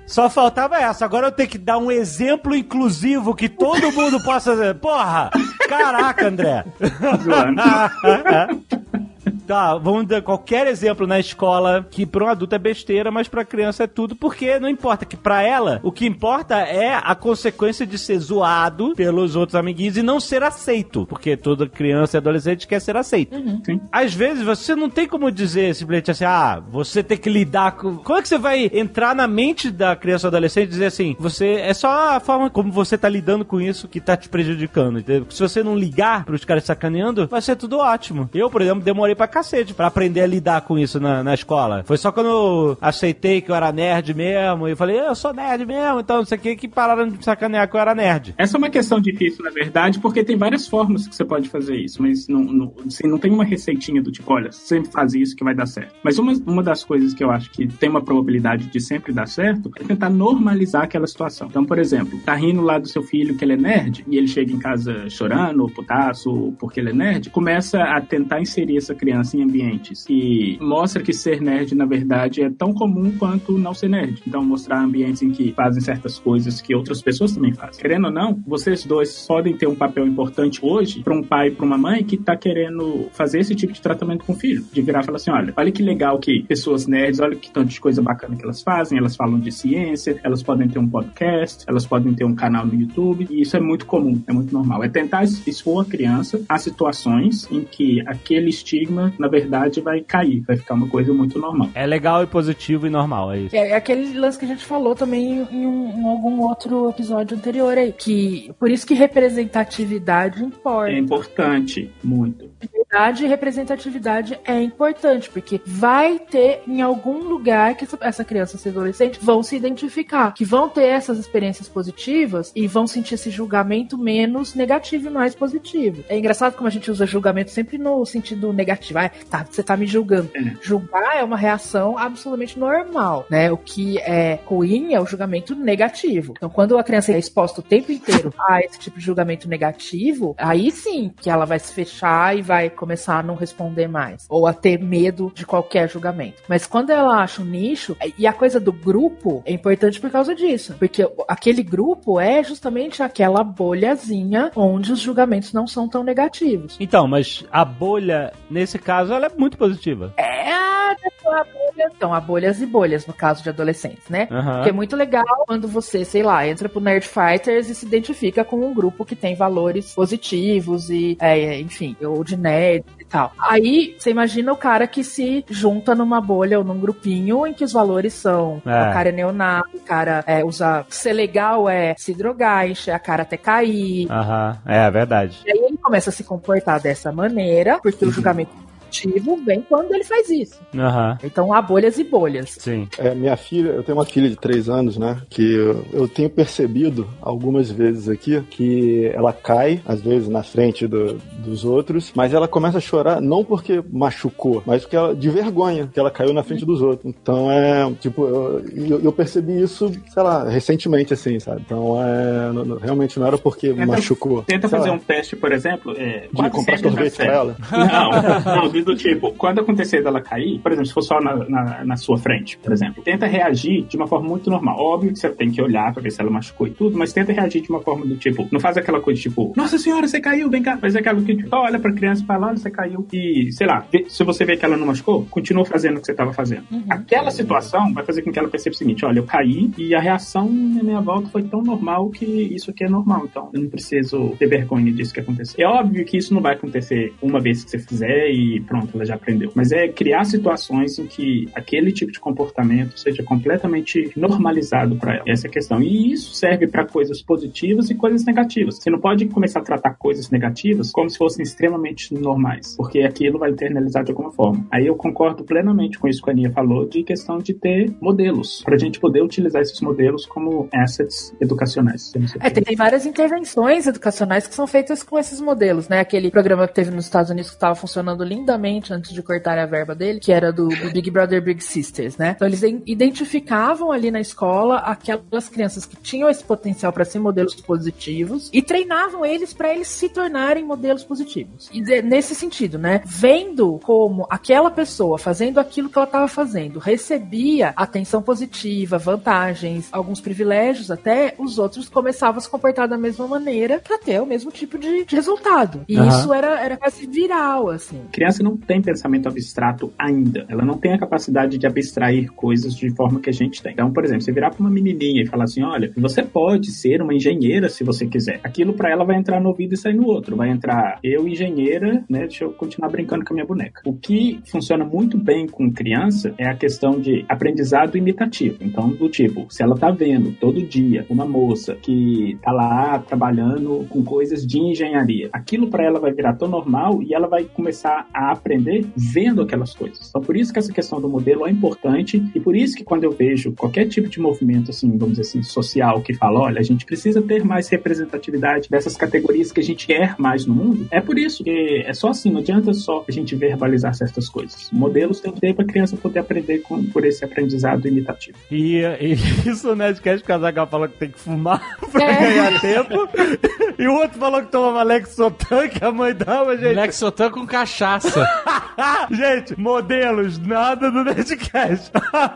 Só faltava essa. Agora eu tenho que dar um exemplo inclusivo que todo mundo possa dizer. Porra! Caraca, André! Tá, vamos dar qualquer exemplo na escola que para um adulto é besteira, mas para criança é tudo, porque não importa que para ela, o que importa é a consequência de ser zoado pelos outros amiguinhos e não ser aceito, porque toda criança e adolescente quer ser aceito. Sim. Às vezes você não tem como dizer simplesmente assim, ah, você tem que lidar com. Como é que você vai entrar na mente da criança ou adolescente e dizer assim, você é só a forma como você tá lidando com isso que tá te prejudicando, entendeu? Se você não ligar pros caras sacaneando, vai ser tudo ótimo. Eu, por exemplo, demorei pra cacete pra aprender a lidar com isso na, na escola. Foi só quando eu aceitei que eu era nerd mesmo e falei, eu sou nerd mesmo, então não sei o que, que pararam de sacanear que eu era nerd. Essa é uma questão difícil, na verdade, porque tem várias formas que você pode fazer isso, mas não, não, assim, não tem uma receitinha do tipo, olha, sempre faz isso que vai dar certo. Mas uma, uma das coisas que eu acho que tem uma probabilidade de sempre dar certo é tentar normalizar aquela situação. Então, por exemplo, tá rindo lá do seu filho que ele é nerd e ele chega em casa chorando, ou putaço, ou porque ele é nerd, começa a tentar inserir essa criança em ambientes que mostra que ser nerd, na verdade, é tão comum quanto não ser nerd. Então, mostrar ambientes em que fazem certas coisas que outras pessoas também fazem. Querendo ou não, vocês dois podem ter um papel importante hoje para um pai e para uma mãe que tá querendo fazer esse tipo de tratamento com o filho. De virar e falar assim: olha, olha que legal que pessoas nerds, olha que tanto de coisa bacana que elas fazem, elas falam de ciência, elas podem ter um podcast, elas podem ter um canal no YouTube, e isso é muito comum, é muito normal. É tentar expor a criança a situações em que aquele estigma, na verdade, vai cair, vai ficar uma coisa muito normal. É legal e positivo e normal, é isso. É, é aquele lance que a gente falou também em, um- em algum outro episódio anterior aí. Que, por isso que representatividade importa. É importante, muito. Verdade e representatividade é importante, porque vai ter em algum lugar que essa- essa criança, esse adolescente, vão se identificar, que vão ter essas experiências positivas e vão sentir esse julgamento menos negativo e mais positivo. É engraçado como a gente usa julgamento sempre no sentido negativo. Ah, tá, você tá me julgando. É. Julgar é uma reação absolutamente normal, né? O que é ruim é o julgamento negativo. Então, quando a criança é exposta o tempo inteiro a esse tipo de julgamento negativo, aí sim que ela vai se fechar e vai começar a não responder mais. Ou a ter medo de qualquer julgamento. Mas quando ela acha um nicho, e a coisa do grupo é importante por causa disso. Porque aquele grupo é justamente aquela bolhazinha onde os julgamentos não são tão negativos. Então, mas a bolha, nesse caso, ela é muito positiva. É a, bolha. Então, há bolhas e bolhas no caso de adolescentes, né? Aham. Porque é muito legal quando você, sei lá, entra pro Nerd Fighters e se identifica com um grupo que tem valores positivos e, é, enfim, ou de nerd e tal. Aí, você imagina o cara que se junta numa bolha ou num grupinho em que os valores são É. o cara é neonato, o cara é, usa... Ser legal é se drogar, encher a cara até cair. Aham, é verdade. E aí ele começa a se comportar dessa maneira, porque o julgamento positivo vem quando ele faz isso. Aham. Então há bolhas e bolhas. Sim. É, minha filha, eu tenho uma filha de três anos, né? Que eu, eu tenho percebido algumas vezes aqui que ela cai, às vezes na frente do- dos outros, mas ela começa a chorar não porque machucou, mas porque ela, de vergonha, que ela caiu na frente dos outros. Então é, tipo, eu, eu- eu percebi isso, sei lá, recentemente, assim, sabe? Então é, não- não- realmente não era porque Tenta- machucou. Tenta Sei fazer lá, um teste, por exemplo, é, de comprar sorvete pra ela. Não, não, do tipo, quando acontecer dela cair, por exemplo, se for só na, na, na sua frente, por exemplo, tenta reagir de uma forma muito normal. Óbvio que você tem que olhar pra ver se ela machucou e tudo, mas tenta reagir de uma forma do tipo, não faz aquela coisa tipo, nossa senhora, você caiu, vem cá. Faz aquela que tipo, olha pra criança e fala, olha, você caiu. E, sei lá, se você vê que ela não machucou, continua fazendo o que você tava fazendo. Aquela situação vai fazer com que ela perceba o seguinte, olha, eu caí e a reação na minha volta foi tão normal que isso aqui é normal, então eu não preciso ter vergonha disso que aconteceu. É óbvio que isso não vai acontecer uma vez que você fizer e pronto, ela já aprendeu. Mas é criar situações em que aquele tipo de comportamento seja completamente normalizado para ela. Essa é a questão. E isso serve para coisas positivas e coisas negativas. Você não pode começar a tratar coisas negativas como se fossem extremamente normais, porque aquilo vai internalizar de alguma forma. Aí eu concordo plenamente com isso que a Aninha falou, de questão de ter modelos, para a gente poder utilizar esses modelos como assets educacionais. É, tem, várias intervenções educacionais que são feitas com esses modelos, né? Aquele programa que teve nos Estados Unidos que estava funcionando lindamente antes de cortar a verba dele, que era do Big Brother Big Sisters, né? Então eles identificavam ali na escola aquelas crianças que tinham esse potencial para ser modelos positivos e treinavam eles para eles se tornarem modelos positivos. E de- nesse sentido, né? Vendo como aquela pessoa fazendo aquilo que ela estava fazendo recebia atenção positiva, vantagens, alguns privilégios até, os outros começavam a se comportar da mesma maneira para ter o mesmo tipo de, de resultado. E Aham. isso era, era quase viral, assim. criança não tem pensamento abstrato ainda. Ela não tem a capacidade de abstrair coisas de forma que a gente tem. Então, por exemplo, você virar pra uma menininha e falar assim: olha, você pode ser uma engenheira se você quiser. Aquilo pra ela vai entrar no ouvido e sair no outro. Vai entrar eu, engenheira, né? Deixa eu continuar brincando com a minha boneca. O que funciona muito bem com criança é a questão de aprendizado imitativo. Então, do tipo, se ela tá vendo todo dia uma moça que tá lá trabalhando com coisas de engenharia, aquilo pra ela vai virar tão normal e ela vai começar a aprender vendo aquelas coisas. Então, por isso que essa questão do modelo é importante e por isso que quando eu vejo qualquer tipo de movimento, assim, vamos dizer assim, social que fala, olha, a gente precisa ter mais representatividade dessas categorias que a gente quer mais no mundo, é por isso que é só assim, não adianta só a gente verbalizar certas coisas. Modelos tem que ter pra criança poder aprender com, por esse aprendizado imitativo. E, e isso o Nerdcast, o Casagal falou que tem que fumar pra ganhar tempo. E o outro falou que tomava Lexotan, que a mãe dava, gente. Lexotan com cachaça. gente, modelos, nada do Nerdcast. A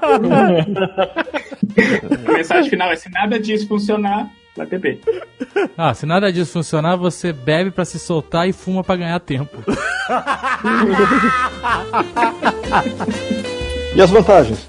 mensagem final é: se nada disso funcionar, vai beber. Ah, se nada disso funcionar, você bebe pra se soltar e fuma pra ganhar tempo. E as vantagens?